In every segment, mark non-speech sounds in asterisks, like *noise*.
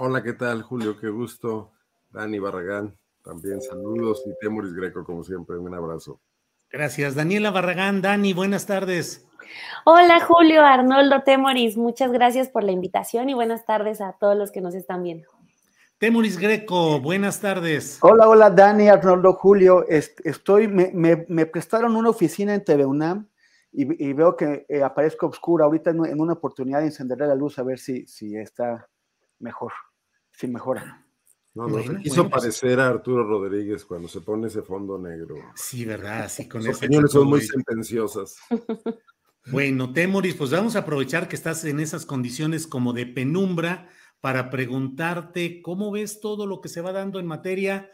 Hola, ¿qué tal, Julio? Qué gusto. Dani Barragán, también saludos. Y Temuris Greco, como siempre, un abrazo. Gracias. Daniela Barragán, Dani, buenas tardes. Hola, Julio, Arnoldo, Temoris, muchas gracias por la invitación y buenas tardes a todos los que nos están viendo. Temoris Greco, buenas tardes. Hola, hola, Dani, Arnoldo, Julio. Estoy, me, me, me prestaron una oficina en TV UNAM y, y veo que eh, aparezco oscura. Ahorita en, en, una oportunidad encenderé la luz a ver si, si está mejor, si mejora. No, no, bueno, quiso bueno, parecer pues, a Arturo Rodríguez cuando se pone ese fondo negro. Sí, ¿verdad? Así con Sus opiniones son muy sentenciosas. *laughs* Bueno, Temoris, pues vamos a aprovechar que estás en esas condiciones como de penumbra para preguntarte cómo ves todo lo que se va dando en materia.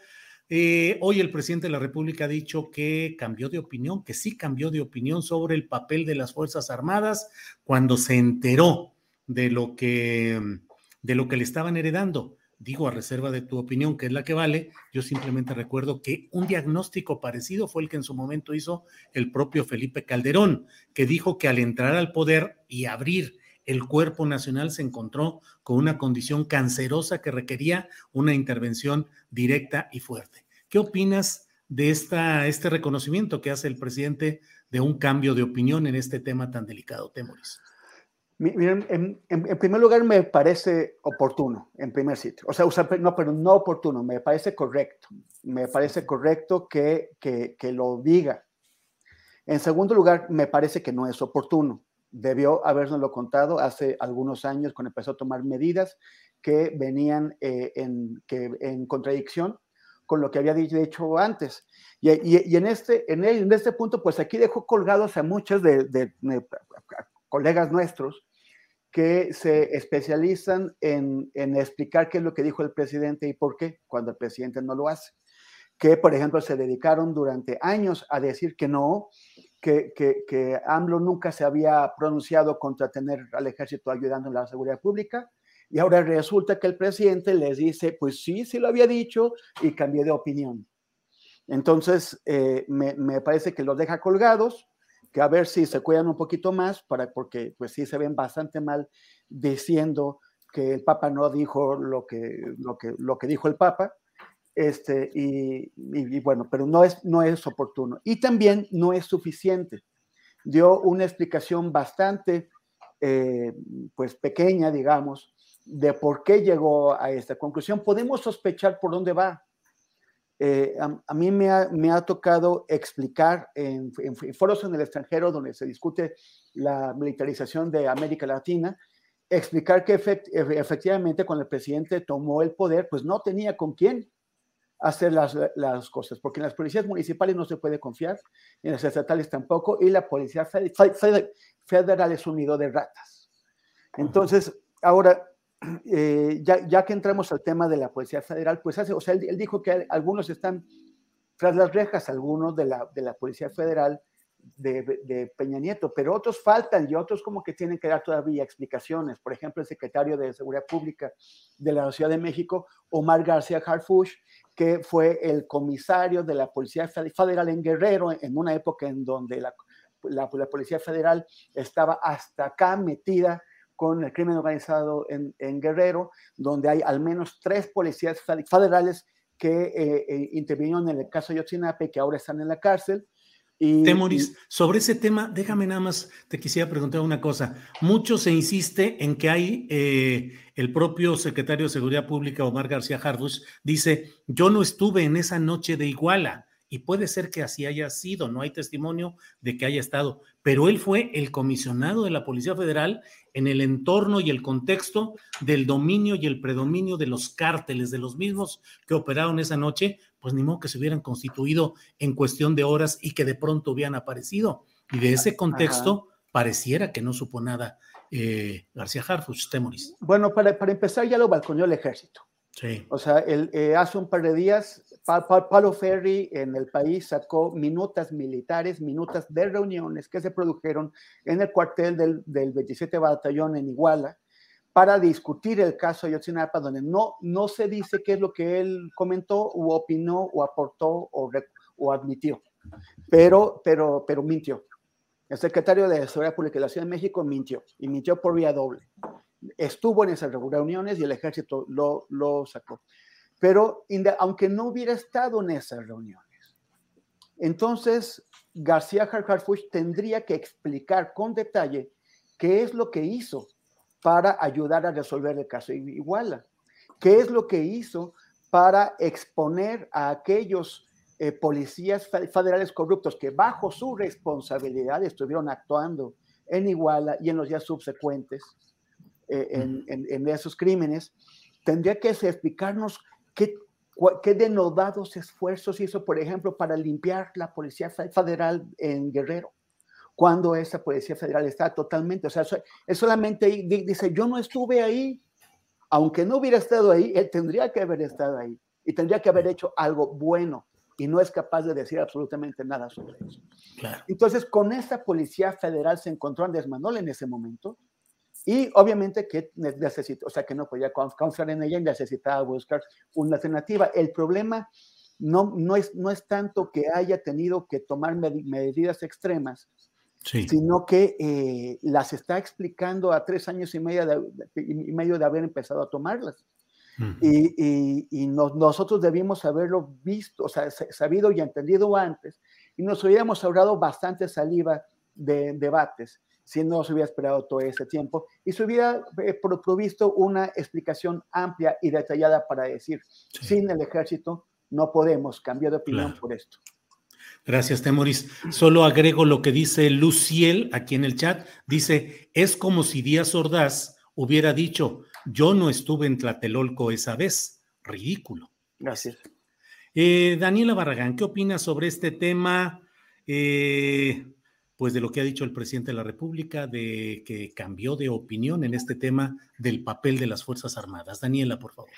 Eh, hoy el presidente de la República ha dicho que cambió de opinión, que sí cambió de opinión sobre el papel de las Fuerzas Armadas cuando se enteró de lo que, de lo que le estaban heredando digo a reserva de tu opinión, que es la que vale, yo simplemente recuerdo que un diagnóstico parecido fue el que en su momento hizo el propio Felipe Calderón, que dijo que al entrar al poder y abrir el cuerpo nacional se encontró con una condición cancerosa que requería una intervención directa y fuerte. ¿Qué opinas de esta, este reconocimiento que hace el presidente de un cambio de opinión en este tema tan delicado, Temoris? Miren, en, en, en, primer lugar me parece oportuno, en primer sitio. O sea, no, pero no oportuno, me parece correcto. Me parece correcto que, que, que lo diga. En segundo lugar, me parece que no es oportuno. Debió habernoslo contado hace algunos años cuando empezó a tomar medidas que venían eh, en, que, en contradicción con lo que había dicho antes. Y, y, y en, este, en, el, en, este punto, pues aquí dejó colgados a muchos de, de, de colegas nuestros que se especializan en, en, explicar qué es lo que dijo el presidente y por qué, cuando el presidente no lo hace. Que, por ejemplo, se dedicaron durante años a decir que no, que, que, que AMLO nunca se había pronunciado contra tener al ejército ayudando en la seguridad pública, y ahora resulta que el presidente les dice, pues sí, sí lo había dicho y cambié de opinión. Entonces, eh, me, me parece que los deja colgados, que a ver si se cuidan un poquito más, para, porque pues sí se ven bastante mal diciendo que el Papa no dijo lo que, lo que, lo que dijo el Papa, este, y, bueno, pero no es, no es oportuno. Y también no es suficiente. Dio una explicación bastante, eh, pues pequeña, digamos, de por qué llegó a esta conclusión. Podemos sospechar por dónde va, eh, a, a, mí me ha, me ha tocado explicar en, en, en, foros en el extranjero donde se discute la militarización de América Latina, explicar que efect, efectivamente cuando el presidente tomó el poder, pues no tenía con quién hacer las, las, cosas, porque en las policías municipales no se puede confiar, en las estatales tampoco, y la policía federal, federal es un nido de ratas. Entonces, ahora, eh, ya, que entramos al tema de la Policía Federal, pues hace, o sea, él, él, dijo que algunos están tras las rejas, algunos de la, de la Policía Federal de, de, Peña Nieto, pero otros faltan y otros como que tienen que dar todavía explicaciones. Por ejemplo, el secretario de Seguridad Pública de la Ciudad de México, Omar García Harfush, que fue el comisario de la Policía Federal en Guerrero en una época en donde la, la, la Policía Federal estaba hasta acá metida con el crimen organizado en, Guerrero, donde hay al menos tres policías federales que eh, eh, intervinieron en el caso de Yotzinapa que ahora están en la cárcel. Y, Temoris, sobre ese tema, déjame nada más, te quisiera preguntar una cosa. Mucho se insiste en que hay, eh, el propio secretario de Seguridad Pública, Omar García Harfuch, dice, yo no estuve en esa noche de Iguala, y puede ser que así haya sido, no hay testimonio de que haya estado, pero él fue el comisionado de la Policía Federal en el entorno y el contexto del dominio y el predominio de los cárteles, de los mismos que operaron esa noche, pues ni modo que se hubieran constituido en cuestión de horas y que de pronto hubieran aparecido. Y de ese contexto pareciera que no supo nada eh, García Harfuch, Temoris. Bueno, para, para empezar ya lo balconeó el ejército. Sí. O sea, el, eh, hace un par de días, Palo Ferri en el país sacó minutas militares, minutas de reuniones que se produjeron en el cuartel del, del 27 Batallón en Iguala para discutir el caso de Yotzinapa, donde no, no se dice qué es lo que él comentó, o opinó, o aportó, o, o admitió, pero, pero, pero mintió. El secretario de Seguridad Pública de la Ciudad de México mintió, y mintió por vía doble estuvo en esas reuniones y el ejército lo, lo sacó. Pero aunque no hubiera estado en esas reuniones, entonces García Harfuch tendría que explicar con detalle qué es lo que hizo para ayudar a resolver el caso Iguala, qué es lo que hizo para exponer a aquellos eh, policías federales corruptos que bajo su responsabilidad estuvieron actuando en Iguala y en los días subsecuentes, eh, en, esos crímenes, tendría que explicarnos qué, qué denodados esfuerzos hizo, por ejemplo, para limpiar la Policía Federal en Guerrero, cuando esa Policía Federal está totalmente, o sea, es solamente dice, yo no estuve ahí, aunque no hubiera estado ahí, él tendría que haber estado ahí y tendría que haber hecho algo bueno y no es capaz de decir absolutamente nada sobre eso. Entonces, con esa Policía Federal se encontró Andrés Manuel en ese momento, y obviamente que necesito, o sea, que no podía confiar en ella y necesitaba buscar una alternativa. El problema no, no, es, no es tanto que haya tenido que tomar medidas extremas, sino que eh, las está explicando a tres años y medio de, y medio de haber empezado a tomarlas. Y, y, nosotros debimos haberlo visto, o sea, sabido y entendido antes, y nos hubiéramos ahorrado bastante saliva de debates si no se hubiera esperado todo ese tiempo y se hubiera eh, provisto una explicación amplia y detallada para decir, sin el ejército no podemos cambiar de opinión por esto. Gracias, Temoris. Solo agrego lo que dice Luciel aquí en el chat. Dice, es como si Díaz Ordaz hubiera dicho, yo no estuve en Tlatelolco esa vez. Ridículo. Gracias. Eh, Daniela Barragán, ¿qué opinas sobre este tema? Eh, pues de lo que ha dicho el presidente de la República, de que cambió de opinión en este tema del papel de las Fuerzas Armadas. Daniela, por favor.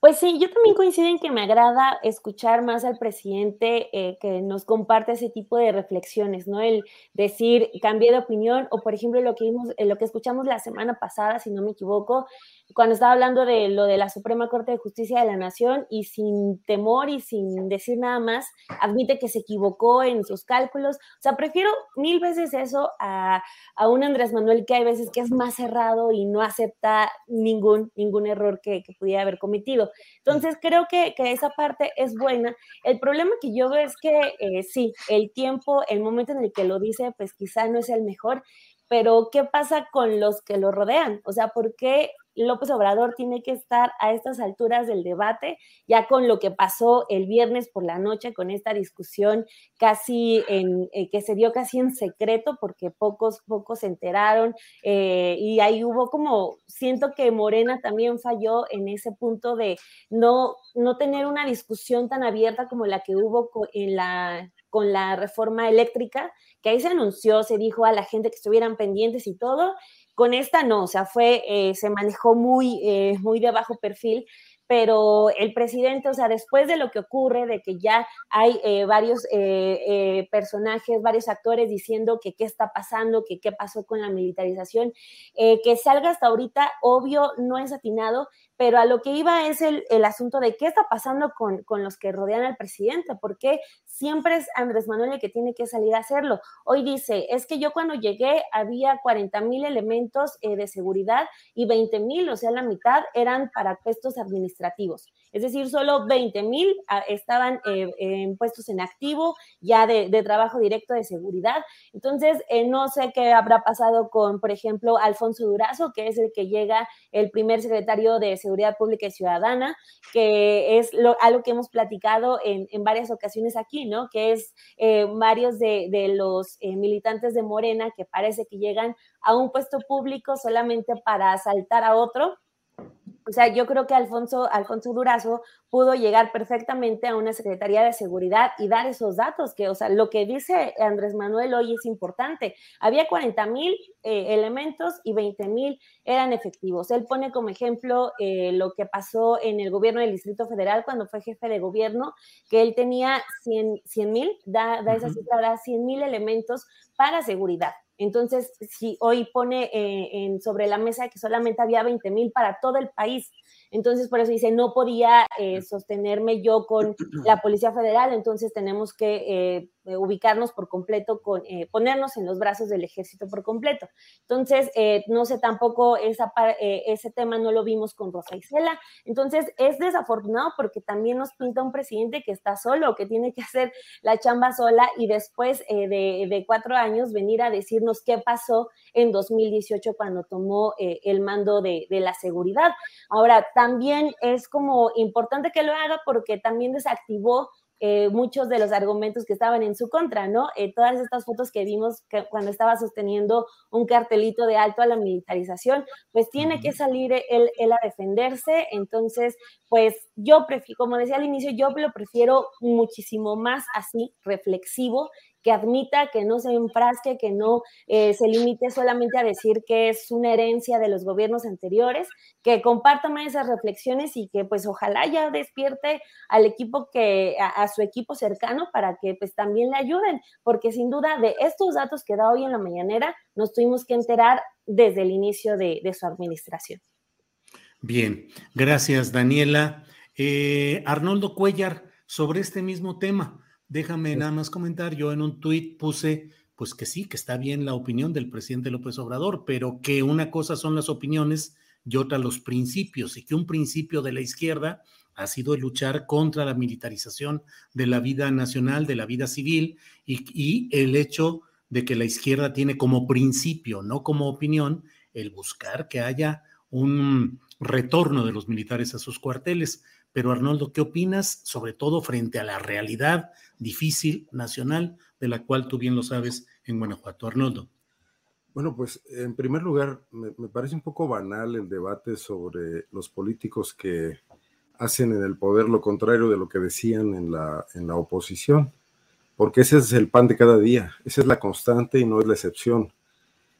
Pues sí, yo también coincido en que me agrada escuchar más al presidente eh, que nos comparte ese tipo de reflexiones, ¿no? El decir, cambié de opinión, o por ejemplo, lo que vimos, eh, lo que escuchamos la semana pasada, si no me equivoco, cuando estaba hablando de lo de la Suprema Corte de Justicia de la Nación y sin temor y sin decir nada más, admite que se equivocó en sus cálculos. O sea, prefiero mil veces eso a, a un Andrés Manuel que hay veces que es más cerrado y no acepta ningún, ningún error que, que pudiera haber cometido. Entonces, creo que, que, esa parte es buena. El problema que yo veo es que eh, sí, el tiempo, el momento en el que lo dice, pues quizá no es el mejor, pero ¿qué pasa con los que lo rodean? O sea, ¿por qué López Obrador tiene que estar a estas alturas del debate, ya con lo que pasó el viernes por la noche, con esta discusión casi en, eh, que se dio casi en secreto, porque pocos, pocos se enteraron, eh, y ahí hubo como, siento que Morena también falló en ese punto de no, no tener una discusión tan abierta como la que hubo en la, con la reforma eléctrica, que ahí se anunció, se dijo a la gente que estuvieran pendientes y todo, con esta no, o sea, fue, eh, se manejó muy, eh, muy de bajo perfil, pero el presidente, o sea, después de lo que ocurre, de que ya hay eh, varios eh, eh, personajes, varios actores diciendo que qué está pasando, que qué pasó con la militarización, que salga hasta ahorita, obvio, no es atinado, pero a lo que iba es el, asunto de qué está pasando con, con, los que rodean al presidente, porque siempre es Andrés Manuel el que tiene que salir a hacerlo. Hoy dice, es que yo cuando llegué había 40 mil elementos de seguridad y 20 mil, o sea, la mitad eran para puestos administrativos. Es decir, solo 20 mil ah, estaban eh, en puestos en activo, ya de, trabajo directo de seguridad. Entonces, eh, no sé qué habrá pasado con, por ejemplo, Alfonso Durazo, que es el que llega el primer secretario de Pública y Ciudadana, que es lo, algo que hemos platicado en, varias ocasiones aquí, ¿no? Que es eh, varios de, de los militantes de Morena que parece que llegan a un puesto público solamente para asaltar a otro o sea, yo creo que Alfonso, Alfonso Durazo pudo llegar perfectamente a una Secretaría de Seguridad y dar esos datos, que, o sea, lo que dice Andrés Manuel hoy es importante. Había 40 mil eh, elementos y 20 mil eran efectivos. Él pone como ejemplo eh, lo que pasó en el gobierno del Distrito Federal cuando fue jefe de gobierno, que él tenía 100 mil, da, da, esa cifra, 100 mil elementos para seguridad. Entonces, si hoy pone eh, en, sobre la mesa que solamente había 20 mil para todo el país, entonces, por eso dice, no podía eh, sostenerme yo con la Policía Federal, entonces tenemos que eh, eh, ubicarnos por completo, con, ponernos en los brazos del ejército por completo. Entonces, no sé, tampoco esa, ese tema no lo vimos con Rosa Isela. Entonces, es desafortunado porque también nos pinta un presidente que está solo, que tiene que hacer la chamba sola y después de, cuatro años venir a decirnos qué pasó en 2018 cuando tomó el mando de, de la seguridad. Ahora, también es como importante que lo haga porque también desactivó eh, muchos de los argumentos que estaban en su contra, ¿no? Eh, todas estas fotos que vimos que cuando estaba sosteniendo un cartelito de alto a la militarización, pues tiene que salir él, él, a defenderse. Entonces, pues yo prefiero, como decía al inicio, yo lo prefiero muchísimo más así, reflexivo, que admita, que no se enfrasque, que no eh, se limite solamente a decir que es una herencia de los gobiernos anteriores, que comparta más esas reflexiones y que pues ojalá ya despierte al equipo que, a, su equipo cercano para que pues también le ayuden, porque sin duda de estos datos que da hoy en la mañanera nos tuvimos que enterar desde el inicio de, su administración. Bien, gracias Daniela. Eh, Arnoldo Cuellar, sobre este mismo tema, Déjame nada más comentar, yo en un tuit puse, pues que sí, que está bien la opinión del presidente López Obrador, pero que una cosa son las opiniones y otra los principios, y que un principio de la izquierda ha sido luchar contra la militarización de la vida nacional, de la vida civil, y, y el hecho de que la izquierda tiene como principio, no como opinión, el buscar que haya un retorno de los militares a sus cuarteles. Pero Arnoldo, ¿qué opinas, sobre todo frente a la realidad difícil nacional de la cual tú bien lo sabes en Guanajuato? Arnoldo. Bueno, pues en primer lugar, me, parece un poco banal el debate sobre los políticos que hacen en el poder lo contrario de lo que decían en la, en la oposición, porque ese es el pan de cada día, esa es la constante y no es la excepción.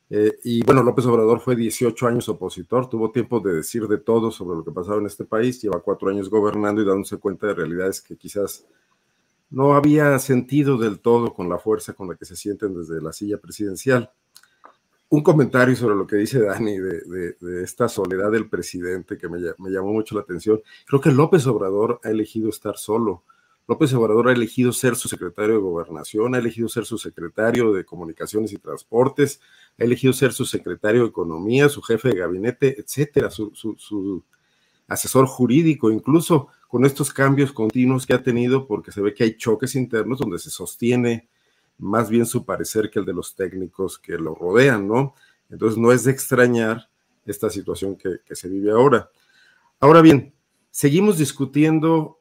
Eh, y bueno, López Obrador fue 18 años opositor, tuvo tiempo de decir de todo sobre lo que pasaba en este país, lleva cuatro años gobernando y dándose cuenta de realidades que quizás no había sentido del todo con la fuerza con la que se sienten desde la silla presidencial. Un comentario sobre lo que dice Dani de, esta soledad del presidente que me, me llamó mucho la atención. Creo que López Obrador ha elegido estar solo López Obrador ha elegido ser su secretario de gobernación, ha elegido ser su secretario de comunicaciones y transportes, ha elegido ser su secretario de economía, su jefe de gabinete, etcétera, su, asesor jurídico, incluso con estos cambios continuos que ha tenido, porque se ve que hay choques internos donde se sostiene más bien su parecer que el de los técnicos que lo rodean, ¿no? Entonces no es de extrañar esta situación que, que se vive ahora. Ahora bien, seguimos discutiendo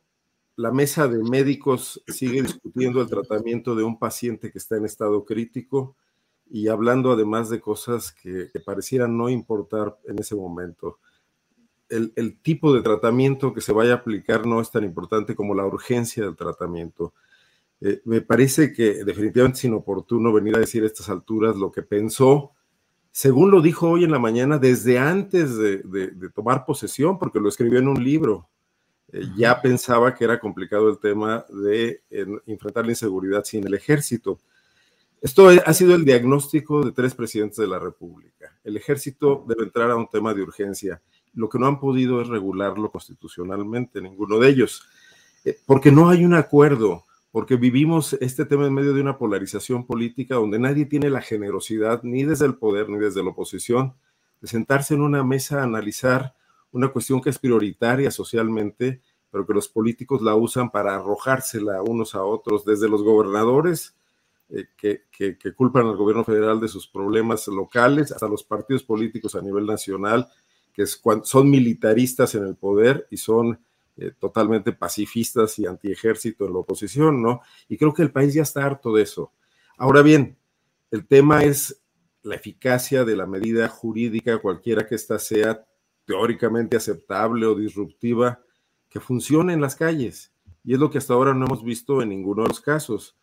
la mesa de médicos sigue discutiendo el tratamiento de un paciente que está en estado crítico y hablando además de cosas que, parecieran no importar en ese momento. El, tipo de tratamiento que se vaya a aplicar no es tan importante como la urgencia del tratamiento. Eh, me parece que definitivamente es inoportuno venir a decir a estas alturas lo que pensó, según lo dijo hoy en la mañana, desde antes de tomar posesión, porque lo escribió en un libro ya pensaba que era complicado el tema de enfrentar la inseguridad sin el ejército. Esto ha sido el diagnóstico de tres presidentes de la República. El ejército debe entrar a un tema de urgencia. Lo que no han podido es regularlo constitucionalmente, ninguno de ellos, eh, porque no hay un acuerdo, porque vivimos este tema en medio de una polarización política donde nadie tiene la generosidad, ni desde el poder ni desde la oposición, de sentarse en una mesa a analizar una cuestión que es prioritaria socialmente, pero que los políticos la usan para arrojársela unos a otros, desde los gobernadores eh, que, que, culpan al gobierno federal de sus problemas locales, hasta los partidos políticos a nivel nacional, que son militaristas en el poder y son eh, totalmente pacifistas y antiejército en la oposición, ¿no? Y creo que el país ya está harto de eso. Ahora bien, el tema es la eficacia de la medida jurídica, cualquiera que ésta sea, teóricamente aceptable o disruptiva que funcione en las calles. Y es lo que hasta ahora no hemos visto en ninguno de los casos.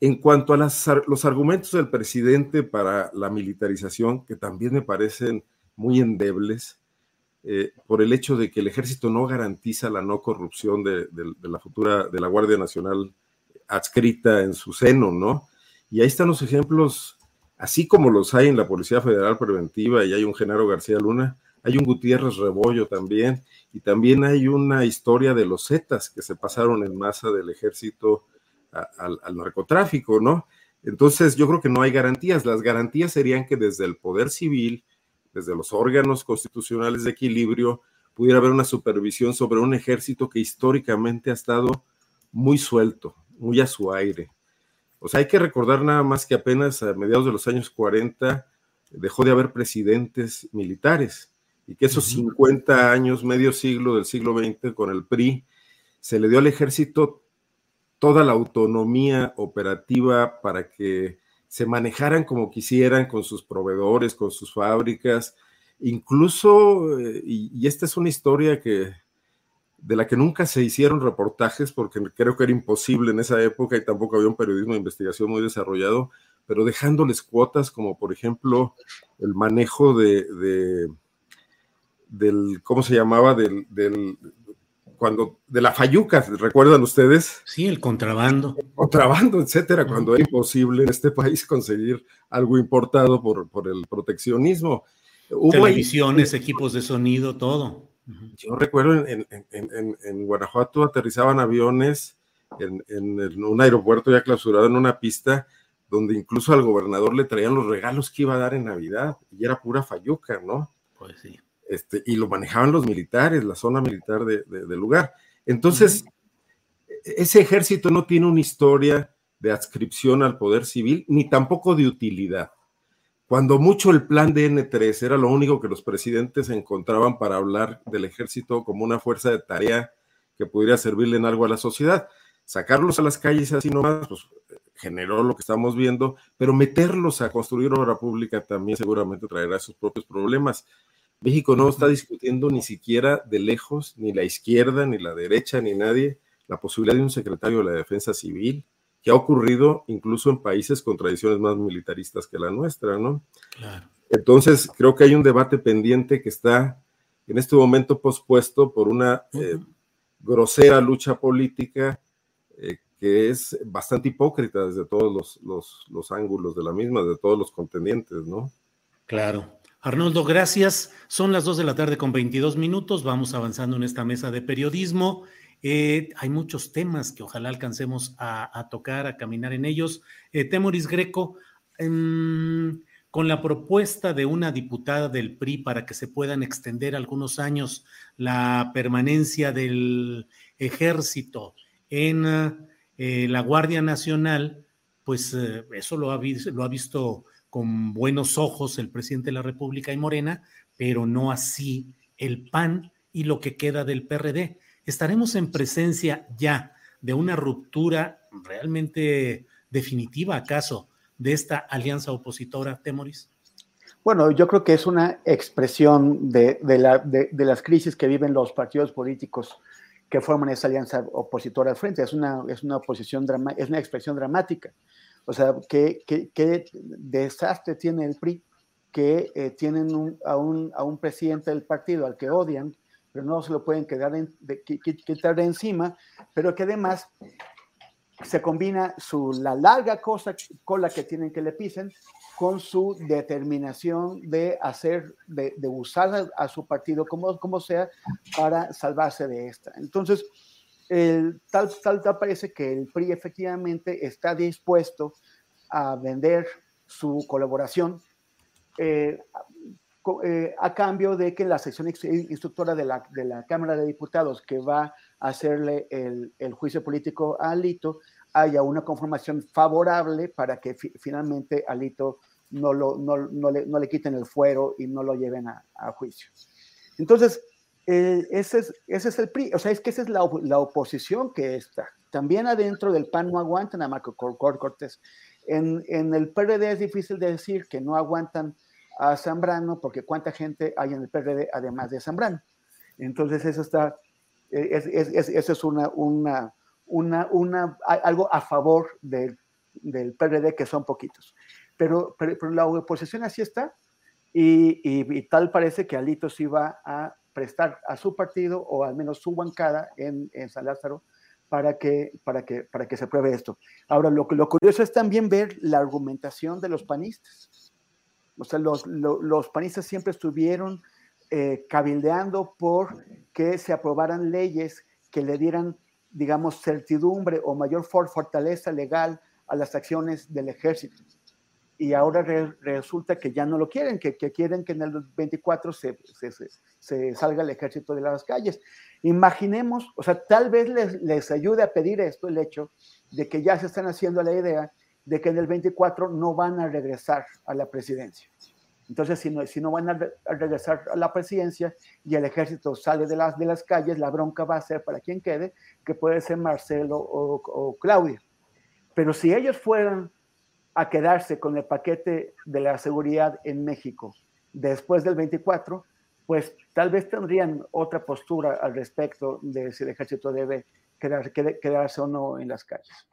En cuanto a los argumentos del presidente para la militarización, que también me parecen muy endebles, eh, por el hecho de que el ejército no garantiza la no corrupción de, de, la futura, de la Guardia Nacional adscrita en su seno, ¿no? Y ahí están los ejemplos, así como los hay en la Policía Federal Preventiva y hay un Genaro García Luna, hay un Gutiérrez Rebollo también, y también hay una historia de los Zetas que se pasaron en masa del ejército al, narcotráfico, ¿no? Entonces yo creo que no hay garantías. Las garantías serían que desde el poder civil, desde los órganos constitucionales de equilibrio, pudiera haber una supervisión sobre un ejército que históricamente ha estado muy suelto, muy a su aire. O sea, hay que recordar nada más que apenas a mediados de los años 40 dejó de haber presidentes militares y que esos 50 años, medio siglo del siglo XX con el PRI, se le dio al ejército toda la autonomía operativa para que se manejaran como quisieran con sus proveedores, con sus fábricas, incluso, eh, y, esta es una historia que de la que nunca se hicieron reportajes porque creo que era imposible en esa época y tampoco había un periodismo de investigación muy desarrollado, pero dejándoles cuotas como por ejemplo el manejo de del, ¿cómo se llamaba? Del, del, cuando, de la fayuca, ¿recuerdan ustedes? Sí, el contrabando. contrabando, etcétera, cuando era imposible en este *laughs* país conseguir algo importado por, por el proteccionismo. Hubo Televisiones, equipos de sonido, todo. Yo recuerdo en, en, en, Guanajuato aterrizaban aviones en, un aeropuerto ya clausurado en una pista donde incluso al gobernador le traían los regalos que iba a dar en Navidad y era pura fayuca, ¿no? Pues sí. Este, y lo manejaban los militares, la zona militar del lugar. Entonces, ese ejército no tiene una historia de adscripción al poder civil, ni tampoco de utilidad. Cuando mucho el plan de N3 era lo único que los presidentes encontraban para hablar del ejército como una fuerza de tarea que pudiera servirle en algo a la sociedad. Sacarlos a las calles así nomás, pues generó lo que estamos viendo, pero meterlos a construir obra pública también seguramente traerá sus propios problemas. México no está discutiendo ni siquiera de lejos, ni la izquierda, ni la derecha, ni nadie, la posibilidad de un secretario de la Defensa Civil, que ha ocurrido incluso en países con tradiciones más militaristas que la nuestra, ¿no? Claro. Entonces, creo que hay un debate pendiente que está en este momento pospuesto por una eh, grosera lucha política eh, que es bastante hipócrita desde todos los, los, los ángulos de la misma, de todos los contendientes, ¿no? Claro. Arnoldo, gracias. Son las 2 de la tarde con 22 minutos. Vamos avanzando en esta mesa de periodismo. Eh, hay muchos temas que ojalá alcancemos a, tocar, a caminar en ellos. Eh, Temoris Greco, em, con la propuesta de una diputada del PRI para que se puedan extender algunos años la permanencia del ejército en eh, la Guardia Nacional, pues eso lo ha, lo ha visto con buenos ojos el presidente de la República y Morena, pero no así el PAN y lo que queda del PRD. ¿Estaremos en presencia ya de una ruptura realmente definitiva, acaso, de esta alianza opositora, Temoris? Bueno, yo creo que es una expresión de, las crisis que viven los partidos políticos que forman esa alianza opositora al frente. Es una, oposición es una expresión dramática. O sea, ¿qué, qué, desastre tiene el PRI que eh, tienen a, un, a, un, presidente del partido al que odian pero no se lo pueden quedar de, quitar de encima, pero que además se combina su, la larga cosa, cola que tienen que le pisen con su determinación de hacer, de, usar a, su partido como, como sea para salvarse de esta. Entonces, el, tal, tal, tal parece que el PRI efectivamente está dispuesto a vender su colaboración eh, eh, a cambio de que la sección instructora de la, de la, Cámara de Diputados que va a hacerle el, el juicio político a Alito haya una conformación favorable para que finalmente Alito no, lo, no, no, le, no, le, quiten el fuero y no lo lleven a, a juicio. Entonces, eh, ese, es, ese es el PRI, o sea, es que esa es la, la, oposición que está. También adentro del PAN no aguantan a Marco Cortés. En, en, el PRD es difícil de decir que no aguantan a Zambrano, porque cuánta gente hay en el PRD además de Zambrano. Entonces, eso está, eh, es, es, eso es una, una, una, una, algo a favor del, del PRD, que son poquitos. Pero, pero, la oposición así está, y, y, tal parece que Alito sí va a prestar a su partido o al menos su bancada en, en San Lázaro para que, para, que, para que se pruebe esto. Ahora, lo, lo curioso es también ver la argumentación de los panistas. O sea, los, los, panistas siempre estuvieron eh, cabildeando por que se aprobaran leyes que le dieran, digamos, certidumbre o mayor fortaleza legal a las acciones del ejército y ahora resulta que ya no lo quieren, que, quieren que en el 24 se, se, salga el ejército de las calles. Imaginemos, o sea, tal vez les, les, ayude a pedir esto el hecho de que ya se están haciendo la idea de que en el 24 no van a regresar a la presidencia. Entonces, si no, si no van a, regresar a la presidencia y el ejército sale de las, de las calles, la bronca va a ser para quien quede, que puede ser Marcelo o, o Claudia. Pero si ellos fueran a quedarse con el paquete de la seguridad en México después del 24, pues tal vez tendrían otra postura al respecto de si el ejército debe quedarse o no en las calles.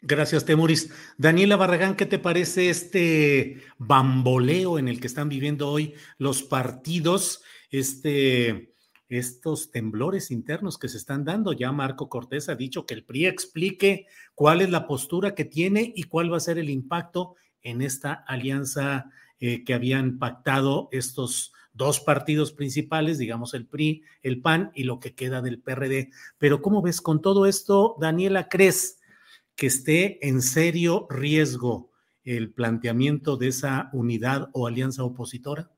Gracias, Temuris. Daniela Barragán, ¿qué te parece este bamboleo en el que están viviendo hoy los partidos? Este estos temblores internos que se están dando. Ya Marco Cortés ha dicho que el PRI explique cuál es la postura que tiene y cuál va a ser el impacto en esta alianza eh, que habían pactado estos dos partidos principales, digamos el PRI, el PAN y lo que queda del PRD. Pero ¿cómo ves con todo esto, Daniela, crees que esté en serio riesgo el planteamiento de esa unidad o alianza opositora?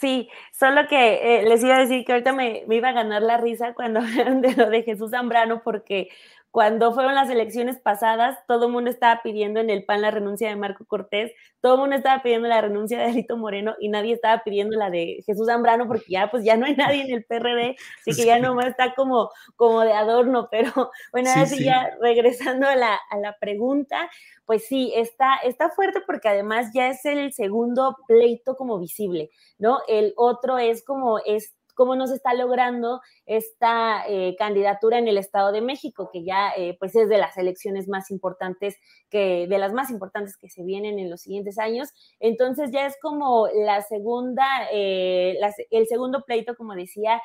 Sí, solo que eh, les iba a decir que ahorita me, me, iba a ganar la risa cuando *laughs* hablaron de lo de Jesús Zambrano, porque cuando fueron las elecciones pasadas, todo el mundo estaba pidiendo en el PAN la renuncia de Marco Cortés, todo el mundo estaba pidiendo la renuncia de Alito Moreno y nadie estaba pidiendo la de Jesús Zambrano porque ya pues ya no hay nadie en el PRD, así que ya nomás está como, como de adorno, pero *laughs* bueno, así ya regresando a la, a la pregunta, pues sí, está, está fuerte porque además ya es el segundo pleito como visible, ¿no? El otro es como es cómo no se está logrando esta eh, candidatura en el Estado de México, que ya eh, pues es de las elecciones más importantes, que, de las más importantes que se vienen en los siguientes años. Entonces ya es como la segunda, eh, el segundo pleito, como decía,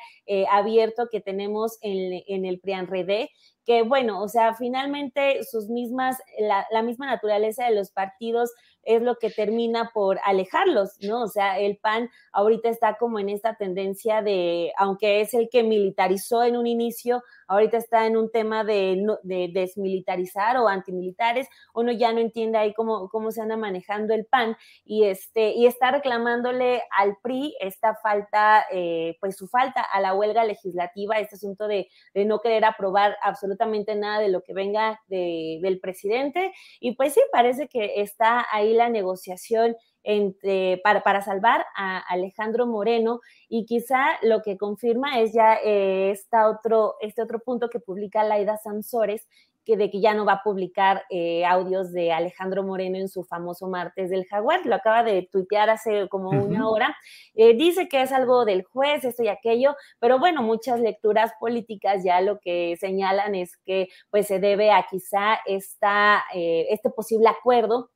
abierto que tenemos en, en el PRIANRED que bueno, o sea, finalmente sus mismas, la, misma naturaleza de los partidos es lo que termina por alejarlos, ¿no? O sea, el PAN ahorita está como en esta tendencia de, aunque es el que militarizó en un inicio, ahorita está en un tema de, de desmilitarizar o antimilitares, uno ya no entiende ahí cómo, cómo se anda manejando el PAN y, este, y está reclamándole al PRI esta falta, eh, pues su falta a la huelga legislativa, este asunto de, no querer aprobar absolutamente nada de lo que venga de, del presidente y pues sí, parece que está ahí la negociación entre, para, para, salvar a Alejandro Moreno. Y quizá lo que confirma es ya eh, otro, este otro punto que publica Laida Sansores, que de que ya no va a publicar eh, audios de Alejandro Moreno en su famoso martes del jaguar, lo acaba de tuitear hace como una hora, eh, dice que es algo del juez, esto y aquello, pero bueno, muchas lecturas políticas ya lo que señalan es que pues se debe a quizá esta, este posible acuerdo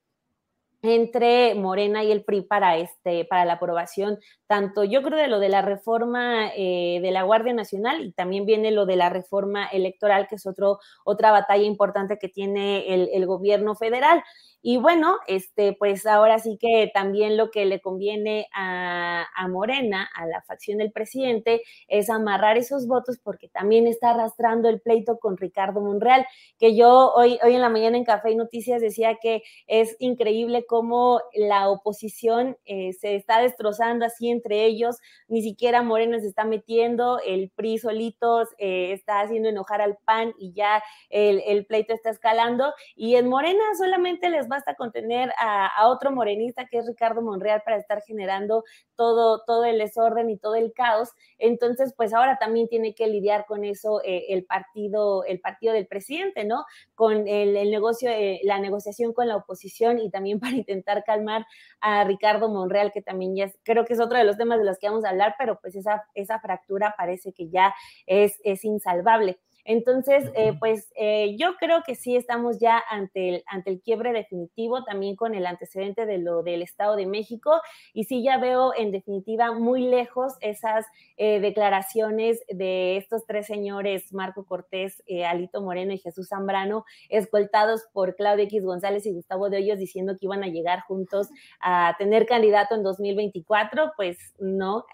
entre Morena y el PRI para, este, para la aprobación tanto yo creo de lo de la reforma eh, de la Guardia Nacional y también viene lo de la reforma electoral, que es otro, otra batalla importante que tiene el, gobierno federal. Y bueno, este, pues ahora sí que también lo que le conviene a, Morena, a la facción del presidente, es amarrar esos votos porque también está arrastrando el pleito con Ricardo Monreal, que yo hoy, hoy en la mañana en Café y Noticias decía que es increíble cómo la oposición eh, se está destrozando así entre ellos, ni siquiera Morena se está metiendo, el PRI solitos eh, está haciendo enojar al PAN y ya el, el pleito está escalando, y en Morena solamente les basta con tener a, otro morenista que es Ricardo Monreal para estar generando todo, todo el desorden y todo el caos. Entonces, pues ahora también tiene que lidiar con eso eh, el partido, el partido del presidente, ¿no? Con el, negocio, eh, la negociación con la oposición y también *laughs* para intentar calmar a Ricardo Monreal, que también ya creo que es otro de los temas de los que vamos a hablar, pero pues esa, esa fractura parece que ya es, es insalvable. Entonces, eh, pues eh, yo creo que sí estamos ya ante el, ante el quiebre definitivo, también con el antecedente de lo del Estado de México, y sí ya veo en definitiva muy lejos esas eh, declaraciones de estos tres señores, Marco Cortés, Alito Moreno y Jesús Zambrano, escoltados por Claudia X González y Gustavo de Hoyos diciendo que iban a llegar juntos a tener candidato en 2024, pues no,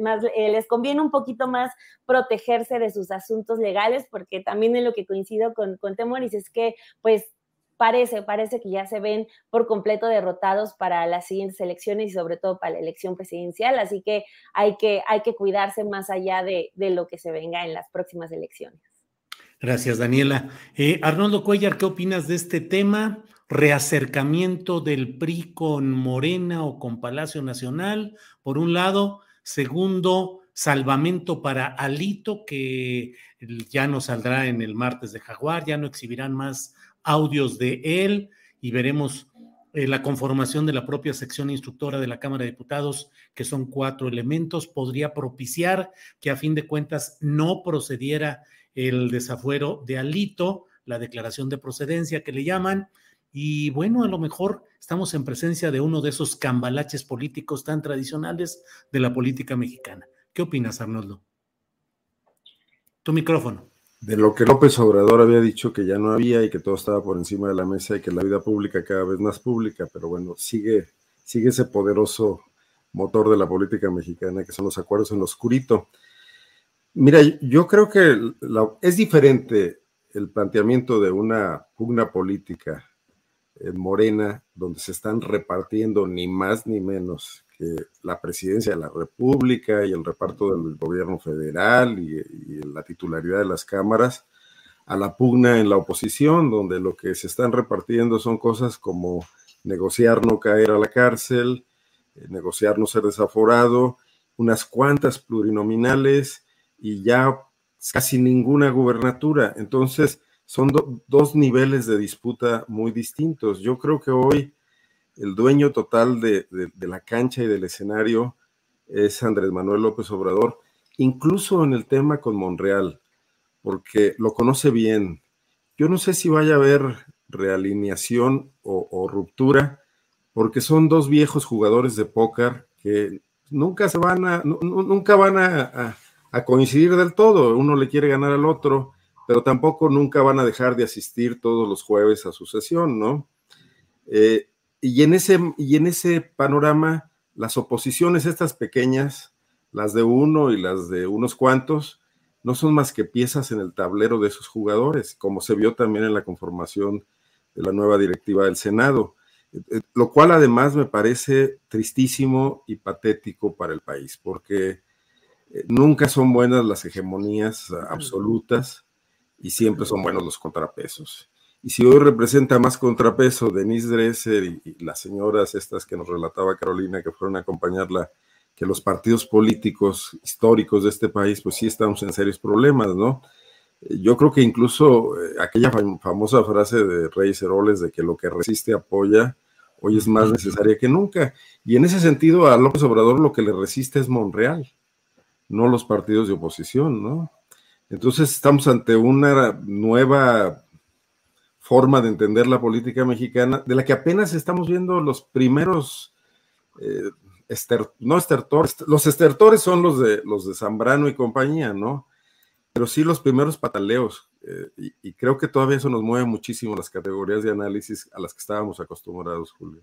más, les conviene un poquito más protegerse de sus asuntos legales porque también en lo que coincido con, con Temoris es que pues parece, parece que ya se ven por completo derrotados para las siguientes elecciones y sobre todo para la elección presidencial, así que hay que, hay que cuidarse más allá de, de lo que se venga en las próximas elecciones. Gracias, Daniela. Eh, Arnoldo Cuellar, ¿qué opinas de este tema? Reacercamiento del PRI con Morena o con Palacio Nacional, por un lado. Segundo, salvamento para Alito, que ya no saldrá en el martes de Jaguar, ya no exhibirán más audios de él y veremos eh, la conformación de la propia sección instructora de la Cámara de Diputados, que son cuatro elementos, podría propiciar que a fin de cuentas no procediera el desafuero de Alito, la declaración de procedencia que le llaman, y bueno, a lo mejor estamos en presencia de uno de esos cambalaches políticos tan tradicionales de la política mexicana. ¿Qué opinas, Arnoldo? Tu micrófono. De lo que López Obrador había dicho que ya no había y que todo estaba por encima de la mesa y que la vida pública cada vez más pública, pero bueno, sigue, sigue ese poderoso motor de la política mexicana que son los acuerdos en lo oscurito. Mira, yo creo que es diferente el planteamiento de una pugna política en Morena, donde se están repartiendo ni más ni menos la presidencia de la República y el reparto del gobierno federal y, la titularidad de las cámaras a la pugna en la oposición, donde lo que se están repartiendo son cosas como negociar no caer a la cárcel, eh, negociar no ser desaforado, unas cuantas plurinominales y ya casi ninguna gubernatura. Entonces, son dos niveles de disputa muy distintos. Yo creo que hoy el dueño total de, la cancha y del escenario es Andrés Manuel López Obrador, incluso en el tema con Monreal, porque lo conoce bien. Yo no sé si vaya a haber realineación o, ruptura, porque son dos viejos jugadores de póker que nunca se van a, nunca van a, coincidir del todo. Uno le quiere ganar al otro, pero tampoco nunca van a dejar de asistir todos los jueves a su sesión, ¿no? Eh, y en ese, y en ese panorama, las oposiciones, estas pequeñas, las de uno y las de unos cuantos, no son más que piezas en el tablero de esos jugadores, como se vio también en la conformación de la nueva directiva del Senado, eh, eh, lo cual además me parece tristísimo y patético para el país, porque eh, nunca son buenas las hegemonías absolutas y siempre son buenos los contrapesos. Y si hoy representa más contrapeso Denise Dresser y, las señoras estas que nos relataba Carolina que fueron a acompañarla, que los partidos políticos históricos de este país, pues sí estamos en serios problemas, ¿no? Yo creo que incluso eh, aquella famosa frase de Reyes Heroles de que lo que resiste apoya, hoy es más necesaria que nunca. Y en ese sentido a López Obrador lo que le resiste es Monreal, no los partidos de oposición, ¿no? Entonces estamos ante una nueva forma de entender la política mexicana, de la que apenas estamos viendo los primeros, eh, no estertores, los estertores son los de, los de Zambrano y compañía, ¿no? Pero sí los primeros pataleos, eh, y, creo que todavía eso nos mueve muchísimo las categorías de análisis a las que estábamos acostumbrados, Julio.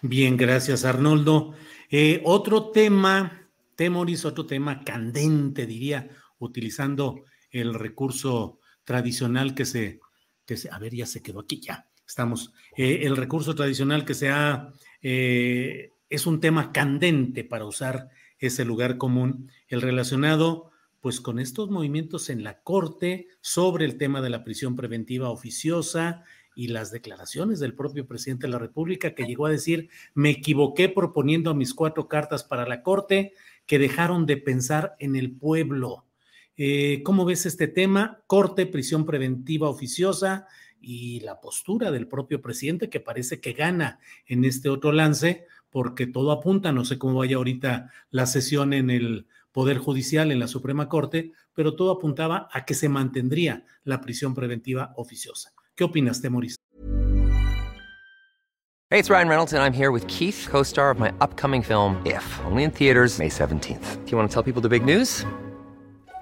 Bien, gracias Arnoldo. Eh, otro tema, Temoris, otro tema candente, diría, utilizando el recurso tradicional que se, que a ver, ya se quedó aquí, ya estamos. Eh, el recurso tradicional que se ha, eh, es un tema candente para usar ese lugar común, el relacionado pues con estos movimientos en la Corte sobre el tema de la prisión preventiva oficiosa y las declaraciones del propio presidente de la República que llegó a decir, me equivoqué proponiendo a mis cuatro cartas para la Corte que dejaron de pensar en el pueblo. Eh, ¿Cómo ves este tema? Corte, prisión preventiva oficiosa y la postura del propio presidente que parece que gana en este otro lance porque todo apunta, no sé cómo vaya ahorita la sesión en el Poder Judicial, en la Suprema Corte, pero todo apuntaba a que se mantendría la prisión preventiva oficiosa. ¿Qué opinas, Temoris? Hey, it's Ryan Reynolds and I'm here with Keith, co-star of my upcoming film If, only in theaters May 17th. Do you want to tell people the big news?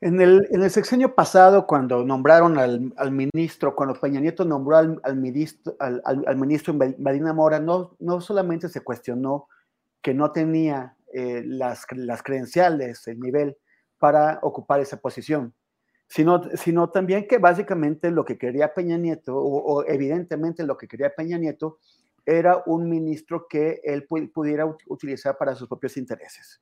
En el, en el sexenio pasado, cuando nombraron al, ministro, cuando Peña Nieto nombró al, al ministro, al, al, ministro Marina Mora, no, no solamente se cuestionó que no tenía eh, las, las, credenciales, el nivel para ocupar esa posición, sino, sino también que básicamente lo que quería Peña Nieto, o, o evidentemente lo que quería Peña Nieto, era un ministro que él pudiera utilizar para sus propios intereses.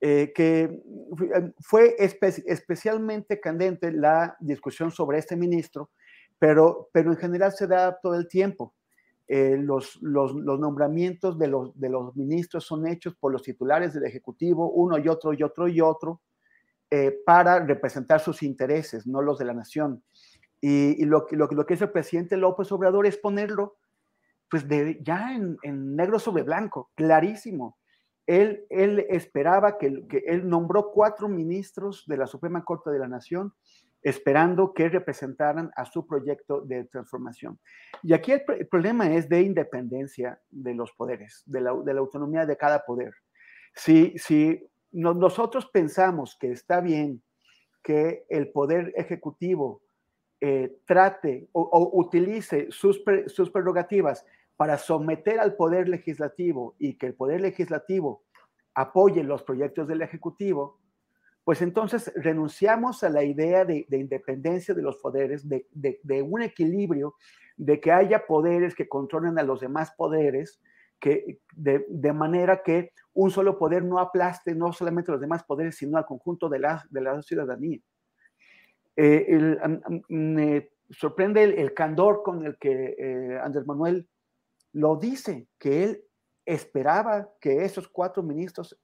Eh, que eh, fue especialmente candente la discusión sobre este ministro, pero, pero en general se da todo el tiempo. Eh, los, los, nombramientos de los, de los ministros son hechos por los titulares del Ejecutivo, uno y otro y otro y otro, para representar sus intereses, no los de la nación. Y, y lo, lo, lo, que es el presidente López Obrador es ponerlo pues de, ya en negro sobre blanco, clarísimo él, esperaba que, él nombró cuatro ministros de la Suprema Corte de la Nación, esperando que representaran a su proyecto de transformación. Y aquí el, problema es de independencia de los poderes, de la, autonomía de cada poder. Si, si no, nosotros pensamos que está bien que el poder ejecutivo eh, trate o, utilice sus prerrogativas para someter al poder legislativo y que el poder legislativo apoye los proyectos del Ejecutivo, pues entonces renunciamos a la idea de, de independencia de los poderes, de, un equilibrio, de que haya poderes que controlen a los demás poderes, que, de, manera que un solo poder no aplaste no solamente a los demás poderes, sino al conjunto de la, ciudadanía. Eh, me sorprende el, el, candor con el que eh, Andrés Manuel lo dice, que él esperaba que esos cuatro ministros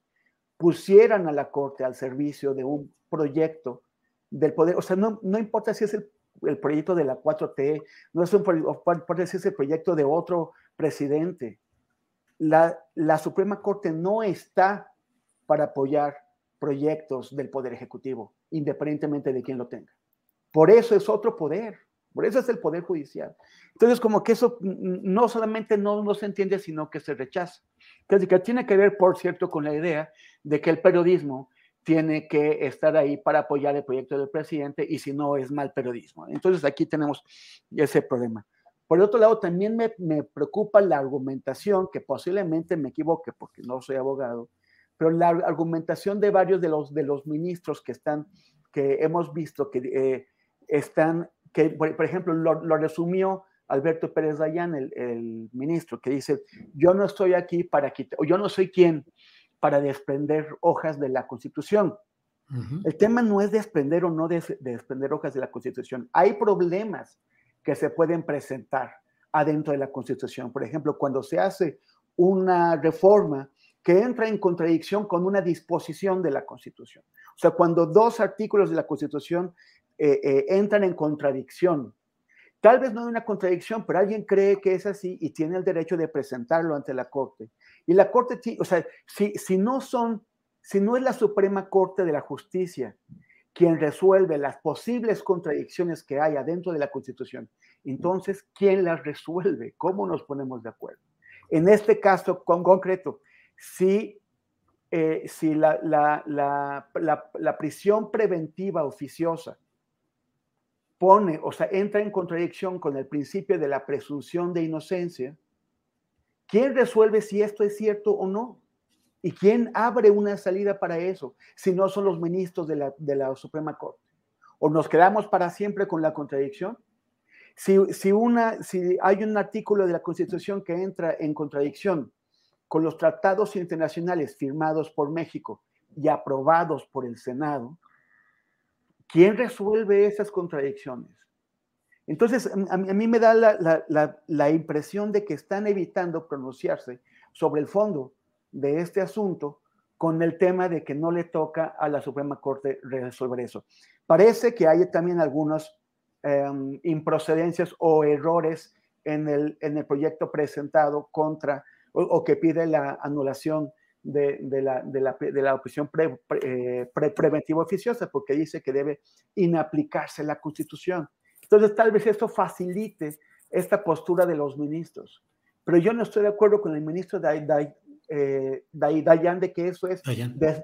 pusieran a la Corte al servicio de un proyecto del poder. O sea, no, no importa si es el, el, proyecto de la 4T, no es un, importa si es el proyecto de otro presidente. La, la Suprema Corte no está para apoyar proyectos del Poder Ejecutivo, independientemente de quién lo tenga. Por eso es otro poder. Por eso es el Poder Judicial. Entonces, como que eso no solamente no, no se entiende, sino que se rechaza. Tiene que ver, por cierto, con la idea de que el periodismo tiene que estar ahí para apoyar el proyecto del presidente y si no es mal periodismo. Entonces, aquí tenemos ese problema. Por otro lado, también me, me preocupa la argumentación, que posiblemente me equivoque porque no soy abogado, pero la argumentación de varios de los, de los ministros que están, que hemos visto que eh, están, que por, ejemplo lo, resumió Alberto Pérez Dayán, el, ministro, que dice, yo no estoy aquí para quitar, o yo no soy quien para desprender hojas de la Constitución. El tema no es desprender o no desprender hojas de la Constitución. Hay problemas que se pueden presentar adentro de la Constitución. Por ejemplo, cuando se hace una reforma que entra en contradicción con una disposición de la Constitución. O sea, cuando dos artículos de la Constitución eh, eh, entran en contradicción, tal vez no hay una contradicción, pero alguien cree que es así y tiene el derecho de presentarlo ante la Corte. Y la Corte, o sea, si, si no son, si no es la Suprema Corte de la Justicia quien resuelve las posibles contradicciones que hay adentro de la Constitución, entonces, ¿quién las resuelve? ¿Cómo nos ponemos de acuerdo? En este caso con concreto, si, eh, si la, la, prisión preventiva oficiosa pone, o sea, entra en contradicción con el principio de la presunción de inocencia, ¿quién resuelve si esto es cierto o no? ¿Y quién abre una salida para eso si no son los ministros de la, de la Suprema Corte? ¿O nos quedamos para siempre con la contradicción? Si, si, una, si hay un artículo de la Constitución que entra en contradicción con los tratados internacionales firmados por México y aprobados por el Senado, ¿quién resuelve esas contradicciones? Entonces, a mí, me da la, impresión de que están evitando pronunciarse sobre el fondo de este asunto con el tema de que no le toca a la Suprema Corte resolver eso. Parece que hay también algunas em, improcedencias o errores en el, en el proyecto presentado contra o, que pide la anulación de, la, de, la, de la opción eh, preventiva oficiosa, porque dice que debe inaplicarse la Constitución. Entonces, tal vez esto facilite esta postura de los ministros. Pero yo no estoy de acuerdo con el ministro Dayan eh, de que eso es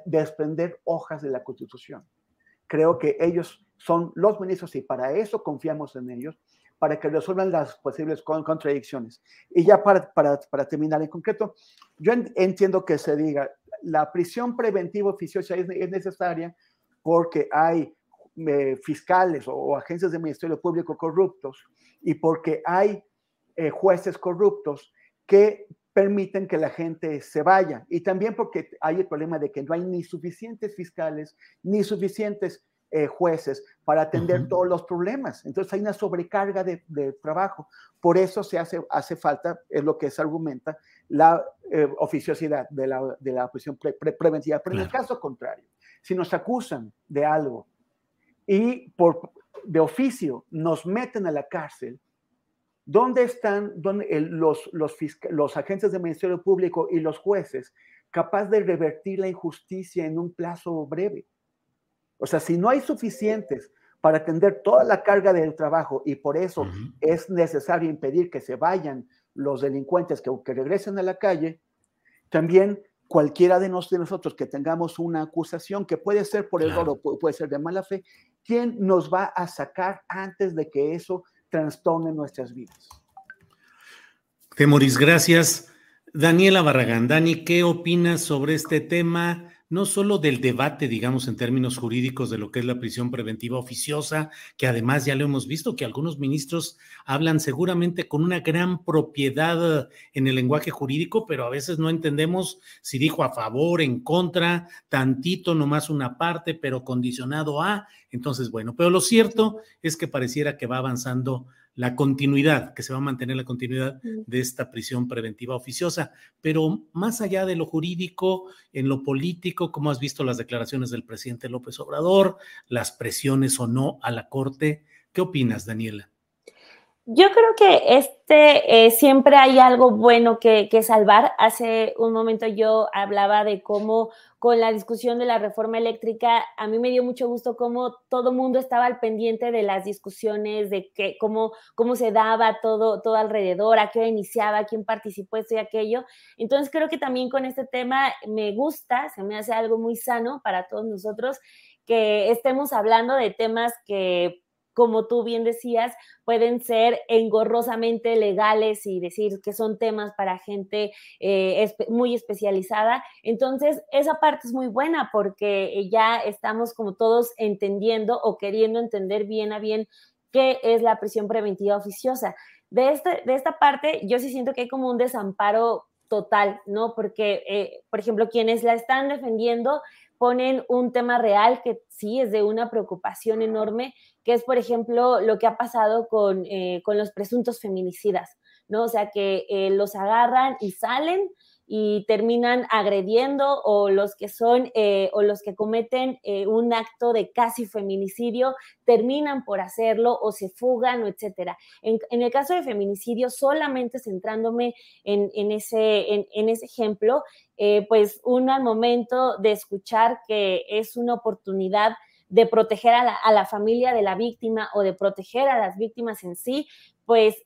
desprender hojas de la Constitución. Creo que ellos son los ministros y para eso confiamos en ellos para que resuelvan las posibles contradicciones. Y ya para, para, terminar en concreto, yo entiendo que se diga, la prisión preventiva oficiosa es, es necesaria porque hay eh, fiscales o, agencias del Ministerio Público corruptos y porque hay eh, jueces corruptos que permiten que la gente se vaya. Y también porque hay el problema de que no hay ni suficientes fiscales ni suficientes eh, jueces para atender todos los problemas. Entonces hay una sobrecarga de, trabajo. Por eso se hace, hace falta, es lo que se argumenta, la eh, oficiosidad de la, de la prisión preventiva. Pero en el caso contrario, si nos acusan de algo y por, de oficio nos meten a la cárcel, ¿dónde están los, los, los agentes del Ministerio Público y los jueces capaz de revertir la injusticia en un plazo breve? O sea, si no hay suficientes para atender toda la carga del trabajo y por eso es necesario impedir que se vayan los delincuentes que, que regresen a la calle, también cualquiera de, nosotros que tengamos una acusación, que puede ser por error o puede ser de mala fe, ¿quién nos va a sacar antes de que eso trastorne nuestras vidas? Temoris, gracias. Daniela Barragán, Dani, ¿qué opinas sobre este tema? No solo del debate, digamos, en términos jurídicos de lo que es la prisión preventiva oficiosa, que además ya lo hemos visto, que algunos ministros hablan seguramente con una gran propiedad en el lenguaje jurídico, pero a veces no entendemos si dijo a favor, en contra, tantito, nomás una parte, pero condicionado a. Entonces, bueno, pero lo cierto es que pareciera que va avanzando la continuidad, que se va a mantener la continuidad de esta prisión preventiva oficiosa. Pero más allá de lo jurídico, en lo político, ¿cómo has visto las declaraciones del presidente López Obrador, las presiones o no a la Corte? ¿Qué opinas, Daniela? Yo creo que este eh, siempre hay algo bueno que, salvar. Hace un momento yo hablaba de cómo con la discusión de la reforma eléctrica, a mí me dio mucho gusto cómo todo mundo estaba al pendiente de las discusiones, de que, cómo, cómo se daba todo, todo alrededor, a qué hora iniciaba, quién participó, esto y aquello. Entonces creo que también con este tema me gusta, se me hace algo muy sano para todos nosotros que estemos hablando de temas que como tú bien decías, pueden ser engorrosamente legales y decir que son temas para gente eh, muy especializada. Entonces, esa parte es muy buena porque ya estamos como todos entendiendo o queriendo entender bien a bien qué es la prisión preventiva oficiosa. De, este, de esta parte, yo sí siento que hay como un desamparo total, ¿no? Porque, eh, por ejemplo, quienes la están defendiendo ponen un tema real que sí es de una preocupación enorme, que es, por ejemplo, lo que ha pasado con, eh, con los presuntos feminicidas, ¿no? O sea, que eh, los agarran y salen y terminan agrediendo o los que son eh, o los que cometen eh, un acto de casi feminicidio terminan por hacerlo o se fugan o etcétera. En, el caso de feminicidio, solamente centrándome en, ese, en, ese ejemplo, eh, pues uno al momento de escuchar que es una oportunidad de proteger a la, a la, familia de la víctima o de proteger a las víctimas en sí, pues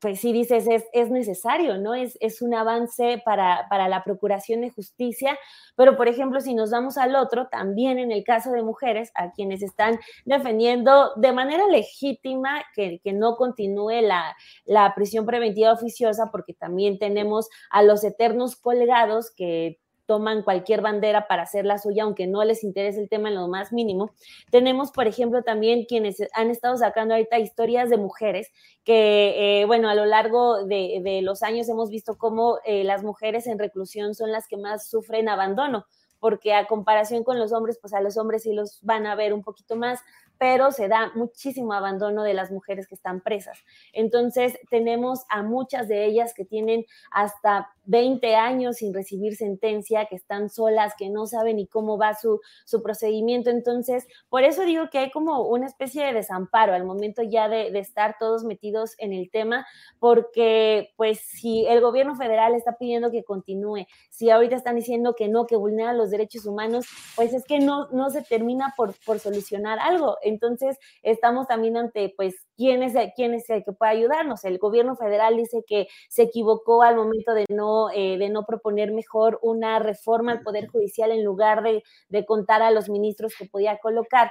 pues sí dices, es, es necesario, ¿no? Es, es un avance para, para, la procuración de justicia, pero por ejemplo, si nos vamos al otro, también en el caso de mujeres, a quienes están defendiendo de manera legítima que, que no continúe la, la prisión preventiva oficiosa, porque también tenemos a los eternos colgados que toman cualquier bandera para hacer la suya, aunque no les interese el tema en lo más mínimo. Tenemos, por ejemplo, también quienes han estado sacando ahorita historias de mujeres que, eh, bueno, a lo largo de, los años hemos visto cómo eh, las mujeres en reclusión son las que más sufren abandono porque a comparación con los hombres, pues a los hombres sí los van a ver un poquito más, pero se da muchísimo abandono de las mujeres que están presas. Entonces, tenemos a muchas de ellas que tienen hasta 20 años sin recibir sentencia, que están solas, que no saben ni cómo va su, su procedimiento. Entonces, por eso digo que hay como una especie de desamparo al momento ya de, estar todos metidos en el tema, porque pues si el gobierno federal está pidiendo que continúe, si ahorita están diciendo que no, que vulnera los derechos humanos, pues es que no, no se termina por, por solucionar algo. Entonces, estamos también ante, pues, ¿quién es, quién es el que puede ayudarnos? El gobierno federal dice que se equivocó al momento de no, eh, de no proponer mejor una reforma al Poder Judicial en lugar de, de contar a los ministros que podía colocar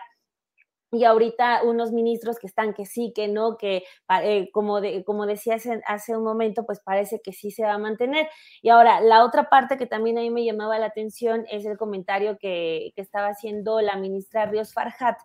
y ahorita unos ministros que están que sí, que no, que eh, como, de, como decía hace, un momento, pues parece que sí se va a mantener. Y ahora, la otra parte que también a mí me llamaba la atención es el comentario que, que estaba haciendo la ministra Ríos Farhat,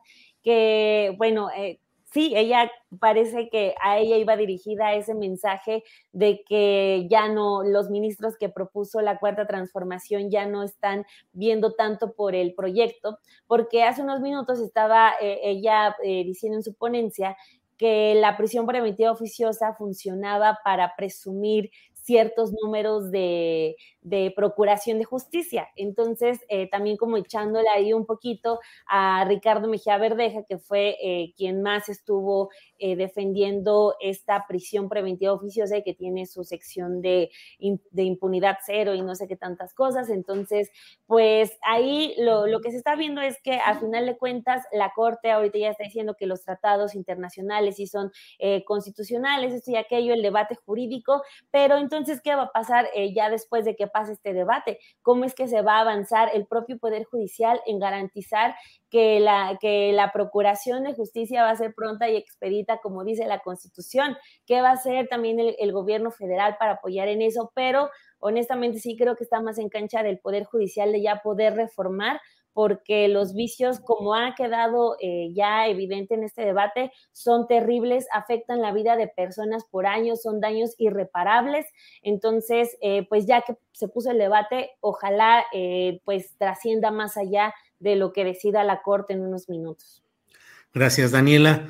que, bueno, eh, sí, ella parece que a ella iba dirigida ese mensaje de que ya no, los ministros que propuso la cuarta transformación ya no están viendo tanto por el proyecto, porque hace unos minutos estaba eh, ella eh, diciendo en su ponencia que la prisión preventiva oficiosa funcionaba para presumir ciertos números de, de procuración de justicia. Entonces, eh, también como echándole ahí un poquito a Ricardo Mejía Verdeja, que fue eh, quien más estuvo eh, defendiendo esta prisión preventiva oficiosa y que tiene su sección de, impunidad cero y no sé qué tantas cosas. Entonces, pues ahí lo, lo, que se está viendo es que a final de cuentas la Corte ahorita ya está diciendo que los tratados internacionales sí son constitucionales, esto y aquello, el debate jurídico, pero entonces, ¿qué va a pasar ya después de que pase este debate, cómo es que se va a avanzar el propio Poder Judicial en garantizar que la, que la procuración de justicia va a ser pronta y expedita, como dice la Constitución, qué va a hacer también el, el gobierno federal para apoyar en eso, pero honestamente sí creo que está más en cancha del Poder Judicial de ya poder reformar porque los vicios, como ha quedado eh, ya evidente en este debate, son terribles, afectan la vida de personas por años, son daños irreparables. Entonces, eh, pues ya que se puso el debate, ojalá eh, pues trascienda más allá de lo que decida la Corte en unos minutos. Gracias, Daniela.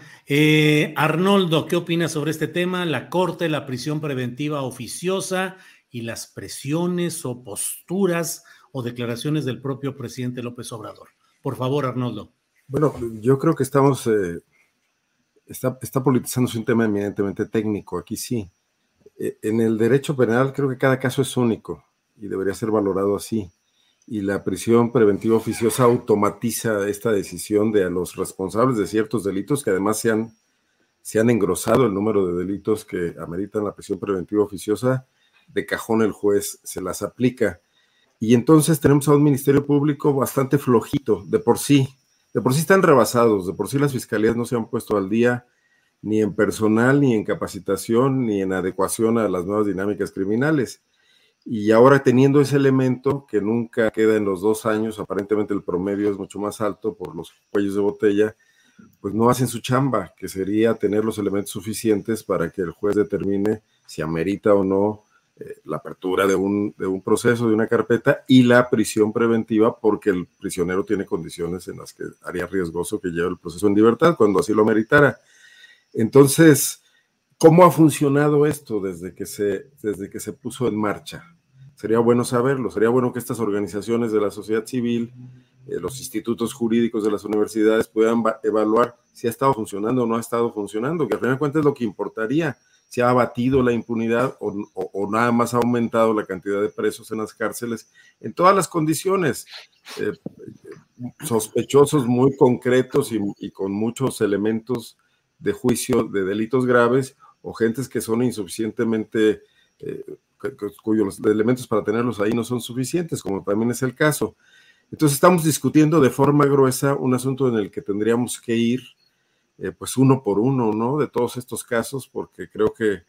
Arnoldo, ¿qué opinas sobre este tema? La Corte, la prisión preventiva oficiosa y las presiones o posturas o declaraciones del propio presidente López Obrador. Por favor, Arnoldo. Bueno, yo creo que estamos, eh, está, politizándose un tema eminentemente técnico, aquí sí. Eh, en el derecho penal creo que cada caso es único y debería ser valorado así. Y la prisión preventiva oficiosa automatiza esta decisión de a los responsables de ciertos delitos que además se han, se han engrosado el número de delitos que ameritan la prisión preventiva oficiosa, de cajón el juez se las aplica y entonces tenemos a un Ministerio Público bastante flojito de por sí, de por sí están rebasados, de por sí las fiscalías no se han puesto al día ni en personal, ni en capacitación, ni en adecuación a las nuevas dinámicas criminales. Y ahora teniendo ese elemento que nunca queda en los dos años, aparentemente el promedio es mucho más alto por los cuellos de botella, pues no hacen su chamba, que sería tener los elementos suficientes para que el juez determine si amerita o no la apertura de un, de un proceso, de una carpeta y la prisión preventiva, porque el prisionero tiene condiciones en las que haría riesgoso que lleve el proceso en libertad cuando así lo meritara. Entonces, ¿cómo ha funcionado esto desde que se, desde que se puso en marcha? Sería bueno saberlo, sería bueno que estas organizaciones de la sociedad civil, eh, los institutos jurídicos de las universidades puedan evaluar si ha estado funcionando o no ha estado funcionando, que al final de cuentas es lo que importaría, si ha abatido la impunidad o, nada más ha aumentado la cantidad de presos en las cárceles en todas las condiciones, eh, sospechosos muy concretos y con muchos elementos de juicio de delitos graves o gentes que son insuficientemente, eh, cuyos elementos para tenerlos ahí no son suficientes, como también es el caso. Entonces estamos discutiendo de forma gruesa un asunto en el que tendríamos que ir, eh, pues uno por uno, ¿no? De todos estos casos, porque creo que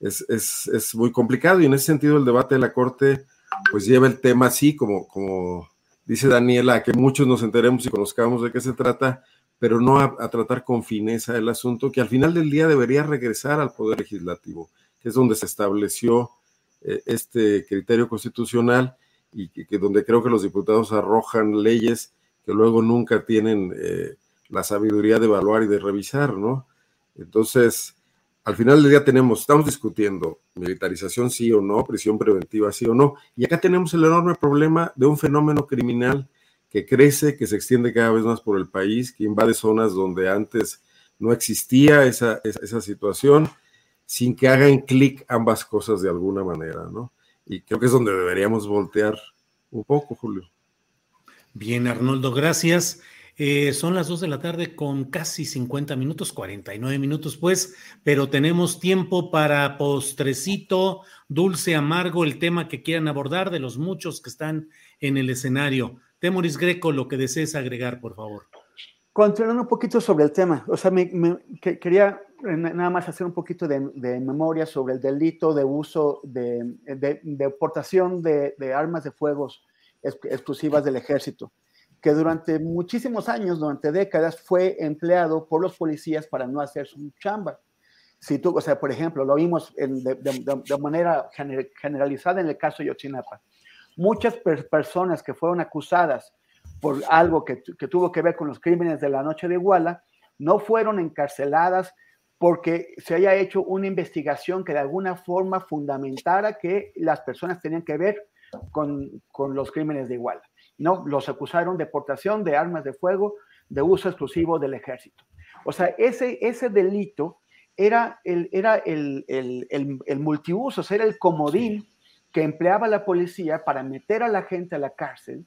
es, es, es, muy complicado y en ese sentido el debate de la Corte, pues lleva el tema así, como, como dice Daniela, a que muchos nos enteremos y conozcamos de qué se trata, pero no a, tratar con fineza el asunto, que al final del día debería regresar al Poder Legislativo, que es donde se estableció eh, este criterio constitucional y que, donde creo que los diputados arrojan leyes que luego nunca tienen eh, la sabiduría de evaluar y de revisar, ¿no? Entonces, al final del día tenemos, estamos discutiendo militarización sí o no, prisión preventiva sí o no, y acá tenemos el enorme problema de un fenómeno criminal que crece, que se extiende cada vez más por el país, que invade zonas donde antes no existía esa, esa, situación, sin que hagan clic ambas cosas de alguna manera, ¿no? Y creo que es donde deberíamos voltear un poco, Julio. Bien, Arnoldo, gracias. Eh, son las 2 de la tarde con casi 50 minutos, 49 minutos pues, pero tenemos tiempo para postrecito, dulce, amargo, el tema que quieran abordar de los muchos que están en el escenario. Temoris Greco, lo que desees agregar, por favor. Continuando un poquito sobre el tema, o sea, me, quería nada más hacer un poquito de, memoria sobre el delito de uso de, de, portación de, armas de fuego exclusivas del ejército, que durante muchísimos años, durante décadas, fue empleado por los policías para no hacer su chamba. Si tú, o sea, por ejemplo, lo vimos de, manera generalizada en el caso de Yotzinapa muchas personas que fueron acusadas por algo que, tuvo que ver con los crímenes de la noche de Iguala, no fueron encarceladas porque se haya hecho una investigación que de alguna forma fundamentara que las personas tenían que ver con, los crímenes de Iguala. No, los acusaron de portación de armas de fuego de uso exclusivo del ejército. O sea, ese, ese delito era el, era el, el, el, multiuso, era el comodín que empleaba la policía para meter a la gente a la cárcel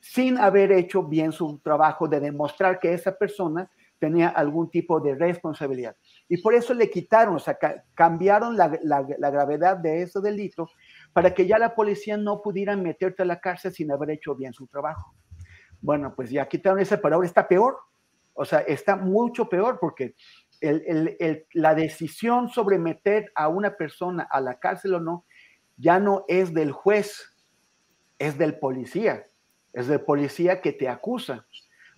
sin haber hecho bien su trabajo de demostrar que esa persona tenía algún tipo de responsabilidad. Y por eso le quitaron, o sea, cambiaron la, la, gravedad de ese delito para que ya la policía no pudiera meterte a la cárcel sin haber hecho bien su trabajo. Bueno, pues ya quitaron ese, pero ahora está peor. O sea, está mucho peor porque la decisión sobre meter a una persona a la cárcel o no ya no es del juez, es del policía, es del policía que te acusa.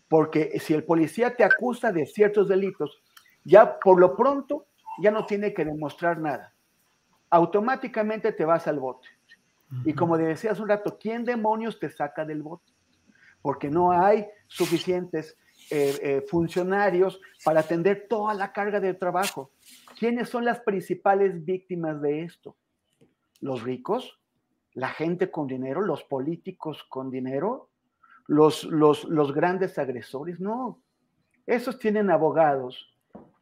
Porque si el policía te acusa de ciertos delitos, ya por lo pronto ya no tiene que demostrar nada. Automáticamente te vas al bote. Y como decía hace un rato, ¿quién demonios te saca del bote? Porque no hay suficientes eh, eh, funcionarios para atender toda la carga de trabajo. ¿Quiénes son las principales víctimas de esto? los ricos, la gente con dinero, los políticos con dinero, los, los, los grandes agresores. No, esos tienen abogados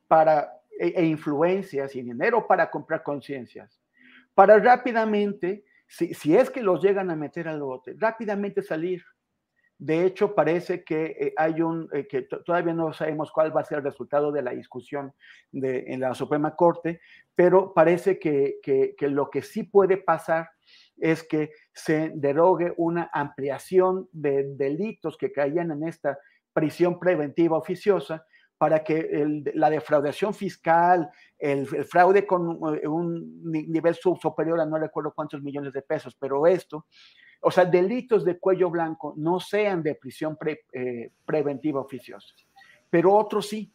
para, e, e influencias y dinero para comprar conciencias, para rápidamente, si, si, es que los llegan a meter al bote, rápidamente salir. De hecho, parece que eh, hay un, eh, que todavía no sabemos cuál va a ser el resultado de la discusión de, en la Suprema Corte, pero parece que, que, lo que sí puede pasar es que se derogue una ampliación de delitos que caían en esta prisión preventiva oficiosa para que la defraudación fiscal, el, fraude con eh, un nivel superior a no recuerdo cuántos millones de pesos, pero esto, o sea, delitos de cuello blanco no sean de prisión eh, preventiva oficiosa, pero otros sí.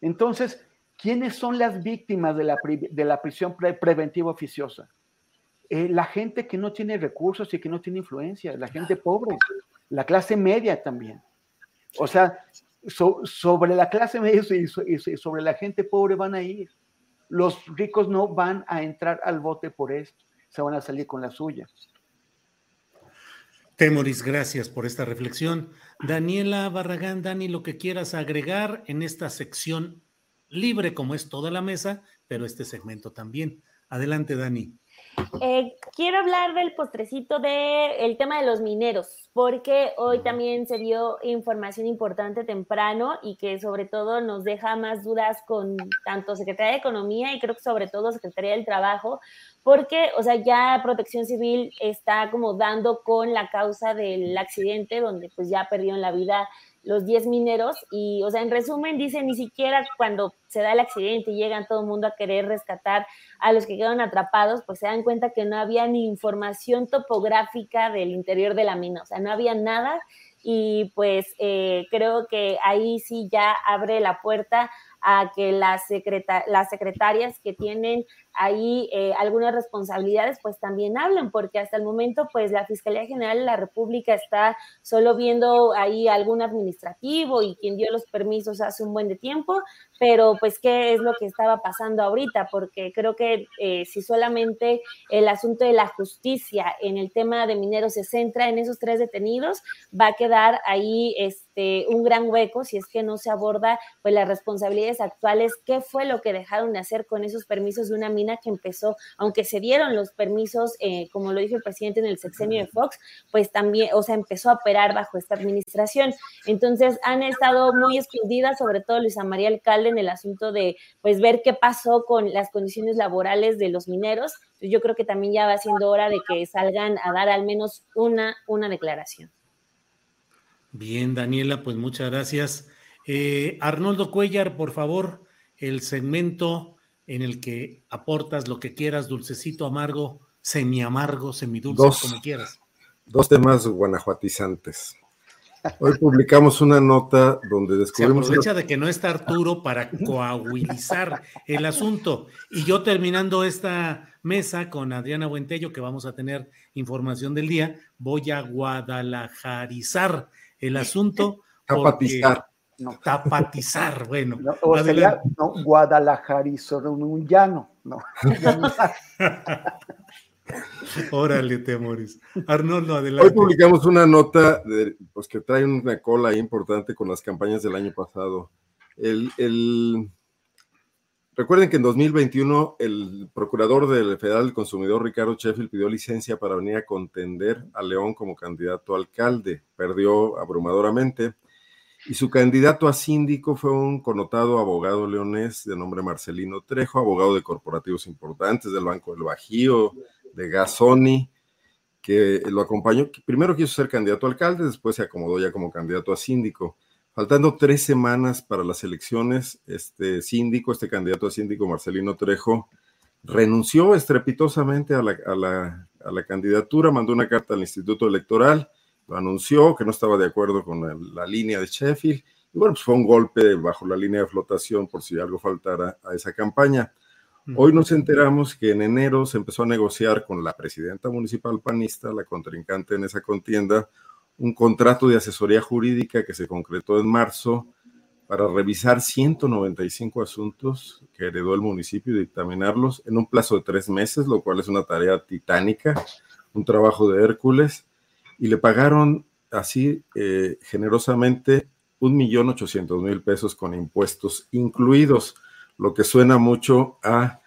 Entonces, ¿quiénes son las víctimas de la, de la prisión preventiva oficiosa? Eh, la gente que no tiene recursos y que no tiene influencia, la gente pobre, la clase media también. O sea, sobre la clase media y sobre la gente pobre van a ir. Los ricos no van a entrar al bote por esto, se van a salir con la suya. Temoris, gracias por esta reflexión. Daniela Barragán, Dani, lo que quieras agregar en esta sección libre como es toda la mesa, pero este segmento también. Adelante, Dani. Eh, quiero hablar del postrecito del tema de los mineros, porque hoy también se dio información importante temprano y que sobre todo nos deja más dudas con tanto Secretaría de Economía y creo que sobre todo Secretaría del Trabajo, porque, o sea, ya Protección Civil está como dando con la causa del accidente donde pues ya perdieron la vida los 10 mineros y, o sea, en resumen dice, ni siquiera cuando se da el accidente y llegan todo el mundo a querer rescatar a los que quedaron atrapados, pues se dan cuenta que no había ni información topográfica del interior de la mina, o sea, no había nada y pues eh, creo que ahí sí ya abre la puerta a que las, las secretarias que tienen ahí eh, algunas responsabilidades, pues también hablen, porque hasta el momento, pues la Fiscalía General de la República está solo viendo ahí algún administrativo y quien dio los permisos hace un buen de tiempo, pero pues qué es lo que estaba pasando ahorita, porque creo que eh, si solamente el asunto de la justicia en el tema de mineros se centra en esos tres detenidos, va a quedar ahí este, un gran hueco si es que no se aborda pues las responsabilidades actuales, qué fue lo que dejaron de hacer con esos permisos de una que empezó, aunque se dieron los permisos, eh, como lo dijo el presidente en el sexenio de Fox, pues también, o sea, empezó a operar bajo esta administración. Entonces han estado muy escondidas, sobre todo Luisa María Alcalde, en el asunto de, pues, ver qué pasó con las condiciones laborales de los mineros. Yo creo que también ya va siendo hora de que salgan a dar al menos una, una declaración. Bien, Daniela, pues muchas gracias. Eh, Arnoldo Cuellar, por favor, el segmento en el que aportas lo que quieras, dulcecito, amargo, semi amargo, semidulce, como quieras. Dos temas guanajuatizantes. Hoy publicamos una nota donde descubrimos. Se aprovecha de que no está Arturo para coahuilizar el asunto. Y yo terminando esta mesa con Adriana Buentello, que vamos a tener información del día, voy a guadalajarizar el asunto. Capatizar. No. *laughs* Tapatizar, bueno. No, o sería no, un llano, no. *laughs* *laughs* Órale, Temoris. Arnoldo, adelante. Hoy publicamos una nota de, pues, que trae una cola importante con las campañas del año pasado. El, el... Recuerden que en 2021 el procurador del Federal del Consumidor, Ricardo Sheffield, pidió licencia para venir a contender a León como candidato a alcalde. Perdió abrumadoramente y su candidato a síndico fue un connotado abogado leonés de nombre Marcelino Trejo, abogado de corporativos importantes del Banco del Bajío, de Gasoni, que lo acompañó. Primero quiso ser candidato a alcalde, después se acomodó ya como candidato a síndico. Faltando tres semanas para las elecciones, este síndico, este candidato a síndico, Marcelino Trejo, renunció estrepitosamente a la, a la, a la candidatura, mandó una carta al Instituto Electoral lo anunció, que no estaba de acuerdo con la línea de Sheffield. Y bueno, pues fue un golpe bajo la línea de flotación por si algo faltara a esa campaña. Hoy nos enteramos que en enero se empezó a negociar con la presidenta municipal panista, la contrincante en esa contienda, un contrato de asesoría jurídica que se concretó en marzo para revisar 195 asuntos que heredó el municipio y dictaminarlos en un plazo de tres meses, lo cual es una tarea titánica, un trabajo de Hércules y le pagaron así eh, generosamente un millón ochocientos mil pesos con impuestos incluidos, lo que suena mucho a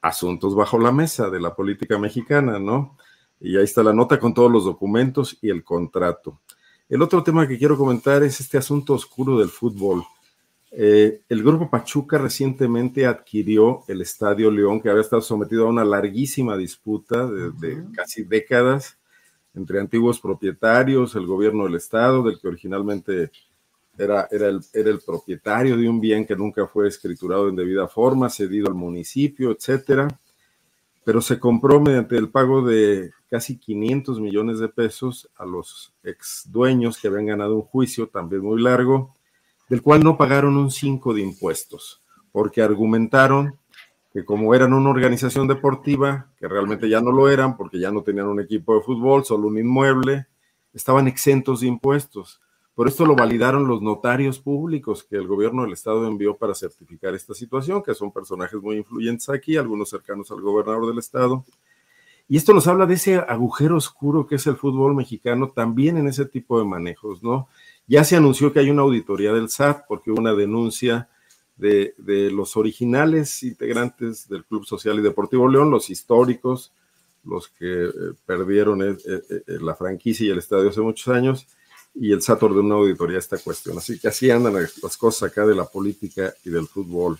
asuntos bajo la mesa de la política mexicana, ¿no? Y ahí está la nota con todos los documentos y el contrato. El otro tema que quiero comentar es este asunto oscuro del fútbol. Eh, el Grupo Pachuca recientemente adquirió el Estadio León, que había estado sometido a una larguísima disputa de casi décadas entre antiguos propietarios, el gobierno del estado, del que originalmente era, el, el propietario de un bien que nunca fue escriturado en debida forma, cedido al municipio, etcétera, pero se compró mediante el pago de casi 500 millones de pesos a los ex dueños que habían ganado un juicio también muy largo, del cual no pagaron un 5 de impuestos, porque argumentaron que como eran una organización deportiva, que realmente ya no lo eran porque ya no tenían un equipo de fútbol, solo un inmueble, estaban exentos de impuestos. Por esto lo validaron los notarios públicos que el gobierno del estado envió para certificar esta situación, que son personajes muy influyentes aquí, algunos cercanos al gobernador del estado. Y esto nos habla de ese agujero oscuro que es el fútbol mexicano también en ese tipo de manejos, ¿no? Ya se anunció que hay una auditoría del SAT porque hubo una denuncia de, los originales integrantes del Club Social y Deportivo León, los históricos, los que eh, perdieron eh, eh, la franquicia y el estadio hace muchos años, y el SAT ordenó una auditoría esta cuestión. Así que así andan las cosas acá de la política y del fútbol.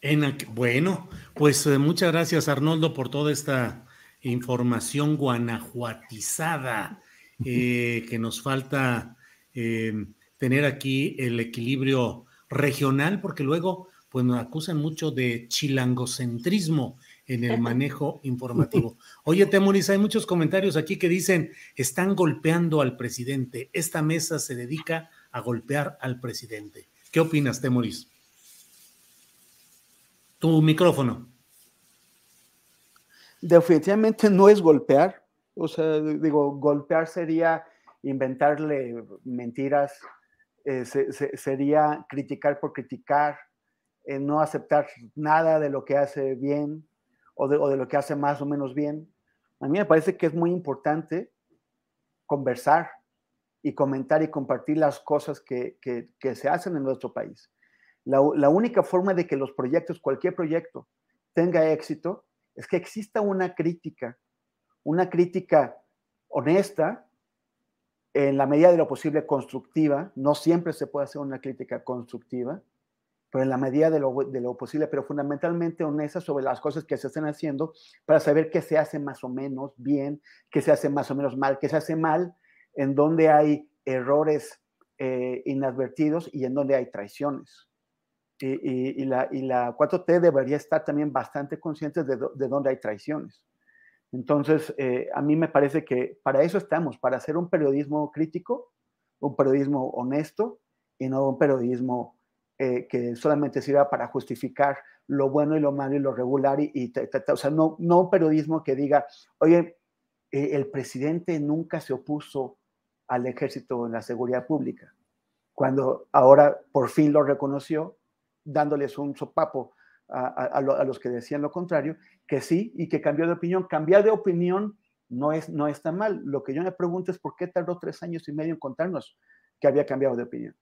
En, bueno, pues muchas gracias Arnoldo por toda esta información guanajuatizada que nos falta tener aquí el equilibrio regional, porque luego pues nos acusan mucho de chilangocentrismo en el manejo informativo. Oye, Temoris, hay muchos comentarios aquí que dicen, están golpeando al presidente. Esta mesa se dedica a golpear al presidente. ¿Qué opinas, Temoris? Tu micrófono. Definitivamente no es golpear. O sea, digo, golpear sería inventarle mentiras, eh, sería criticar por criticar, eh, no aceptar nada de lo que hace bien o de, lo que hace más o menos bien. A mí me parece que es muy importante conversar y comentar y compartir las cosas que, se hacen en nuestro país. La, la, única forma de que los proyectos, cualquier proyecto, tenga éxito es que exista una crítica, una crítica honesta, en la medida de lo posible constructiva, no siempre se puede hacer una crítica constructiva, pero en la medida de lo, posible, pero fundamentalmente honesta sobre las cosas que se están haciendo para saber qué se hace más o menos bien, qué se hace más o menos mal, qué se hace mal, en donde hay errores eh, inadvertidos y en donde hay traiciones. Y, la, y, la, 4T debería estar también bastante consciente de dónde hay traiciones. Entonces, eh, a mí me parece que para eso estamos, para hacer un periodismo crítico, un periodismo honesto y no un periodismo eh, que solamente sirva para justificar lo bueno y lo malo y lo regular y, o sea, no, un periodismo que diga, oye, eh, el presidente nunca se opuso al ejército en la seguridad pública, cuando ahora por fin lo reconoció, dándoles un sopapo a, los que decían lo contrario, que sí y que cambió de opinión. Cambiar de opinión no, es, no está mal. Lo que yo me pregunto es por qué tardó tres años y medio en contarnos que había cambiado de opinión.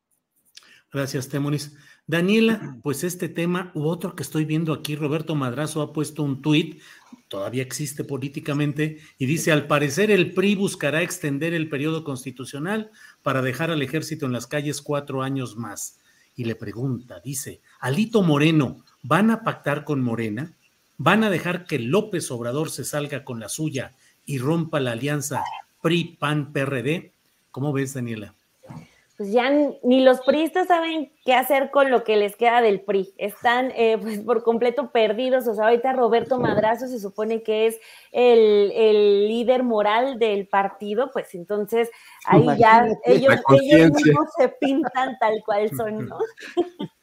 Gracias, Temoris. Daniela, pues este tema u otro que estoy viendo aquí, Roberto Madrazo ha puesto un tuit, todavía existe políticamente, y dice, al parecer el PRI buscará extender el periodo constitucional para dejar al ejército en las calles cuatro años más. Y le pregunta, dice, Alito Moreno, ¿Van a pactar con Morena? ¿Van a dejar que López Obrador se salga con la suya y rompa la alianza PRI-PAN-PRD? ¿Cómo ves, Daniela? Pues ya ni los priistas saben qué hacer con lo que les queda del PRI. Están eh, *laughs* pues por completo perdidos. O sea, ahorita Roberto Madrazo se supone que es el, el líder moral del partido, pues entonces ahí ya ellos, ellos no se pintan tal cual son, ¿no? *laughs*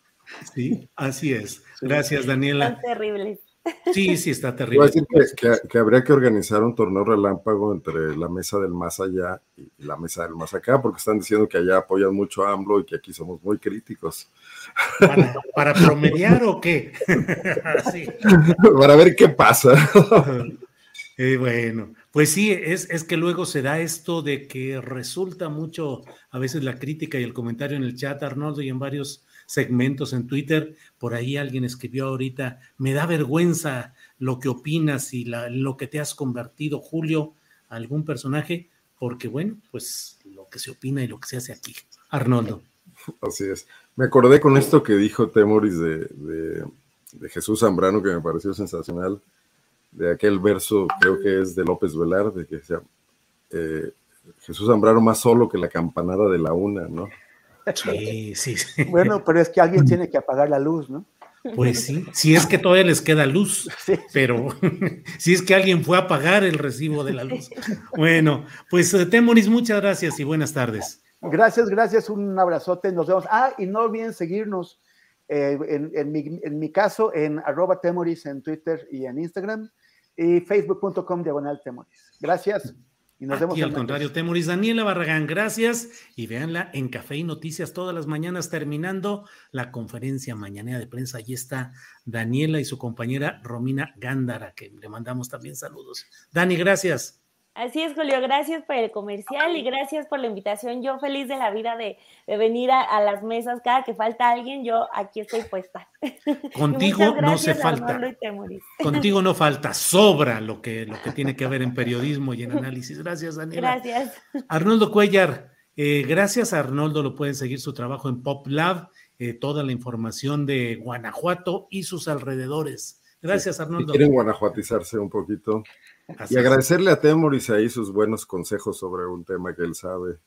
Sí, así es. Gracias, Daniela. Están terribles. Sí, sí, está terrible. Voy a decir que, habría que organizar un torneo relámpago entre la mesa del más allá y la mesa del más acá, porque están diciendo que allá apoyan mucho a AMLO y que aquí somos muy críticos. ¿Para, promediar o qué? *laughs* Para ver qué pasa. *laughs* Eh, bueno, pues sí, es, es que luego se da esto de que resulta mucho a veces la crítica y el comentario en el chat, Arnoldo, y en varios segmentos en Twitter. Por ahí alguien escribió ahorita, me da vergüenza lo que opinas y lo que te has convertido, Julio, algún personaje, porque bueno, pues lo que se opina y lo que se hace aquí. Arnoldo. Así es. Me acordé con esto que dijo Temoris de, Jesús Zambrano, que me pareció sensacional, de aquel verso, creo que es de López Velarde, que decía, eh, Jesús Zambrano más solo que la campanada de la una, ¿no? Sí, sí, sí. Bueno, pero es que alguien tiene que apagar la luz, ¿no? Pues sí, si es que todavía les queda luz, *laughs* Sí. pero *laughs* si es que alguien fue a pagar el recibo de la luz. Bueno, pues eh, Temoris, muchas gracias y buenas tardes. Gracias, gracias, un abrazote, nos vemos. Ah, y no olviden seguirnos eh, en, en mi, en mi caso en arroba temoris en Twitter y en Instagram y facebook.com diagonal temoris. Gracias y nos vemos. Aquí al contrario, Temoris. Daniela Barragán, gracias. Y véanla en Café y Noticias todas las mañanas terminando la conferencia mañanera de prensa. Allí está Daniela y su compañera Romina Gándara, que le mandamos también saludos. Dani, gracias. Así es, Julio, gracias por el comercial y gracias por la invitación. Yo feliz de la vida de, de venir a, a las mesas. Cada que falta alguien, yo aquí estoy puesta. *laughs* Contigo no se falta. *laughs* Contigo no falta, sobra lo que, lo que tiene que ver en periodismo y en *laughs* análisis. Gracias, Daniela. Gracias. Arnoldo Cuellar, eh, gracias a Arnoldo, lo pueden seguir su trabajo en PopLab, eh, toda la información de Guanajuato y sus alrededores. Gracias, Si Arnoldo. quieren guanajuatizarse un poquito. Así Y es. agradecerle a Temoris ahí sus buenos consejos sobre un tema que él sabe.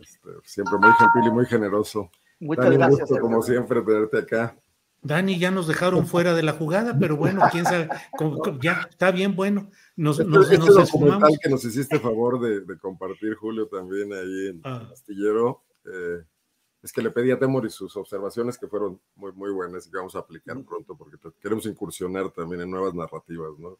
Este, siempre muy gentil y muy generoso. Muchas Dani, un gracias. gusto, como siempre, tenerte acá. Dani, ya nos dejaron fuera de la jugada, pero bueno, quién sabe, Como- ya está bien, bueno, nos, Este, nos, este nos documental esfumamos. que nos hiciste favor de, de compartir, Julio, también ahí en Ah. Astillero, eh, es que le pedí a Temoris sus observaciones que fueron muy, muy buenas y que vamos a aplicar pronto porque queremos incursionar también en nuevas narrativas, ¿no?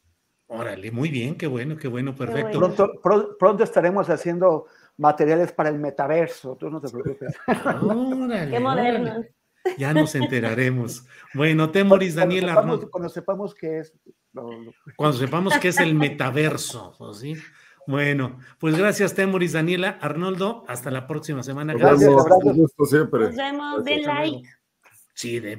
Órale, muy bien, qué bueno, qué bueno, perfecto. bueno. Pronto, pro- pronto estaremos haciendo materiales para el metaverso, tú no te preocupes. Órale, Qué órale. modernos. Ya nos enteraremos. Bueno, Temoris, Cuando Daniel sepamos- Arnoldo, Cuando sepamos qué es. cuando sepamos qué es el metaverso, ¿o ¿sí? Bueno, pues gracias, Temoris, Daniela, Arnoldo, hasta la próxima semana. Gracias, abrazos. un gusto siempre. Nos vemos. Gracias. Den Hasta like. Sí, de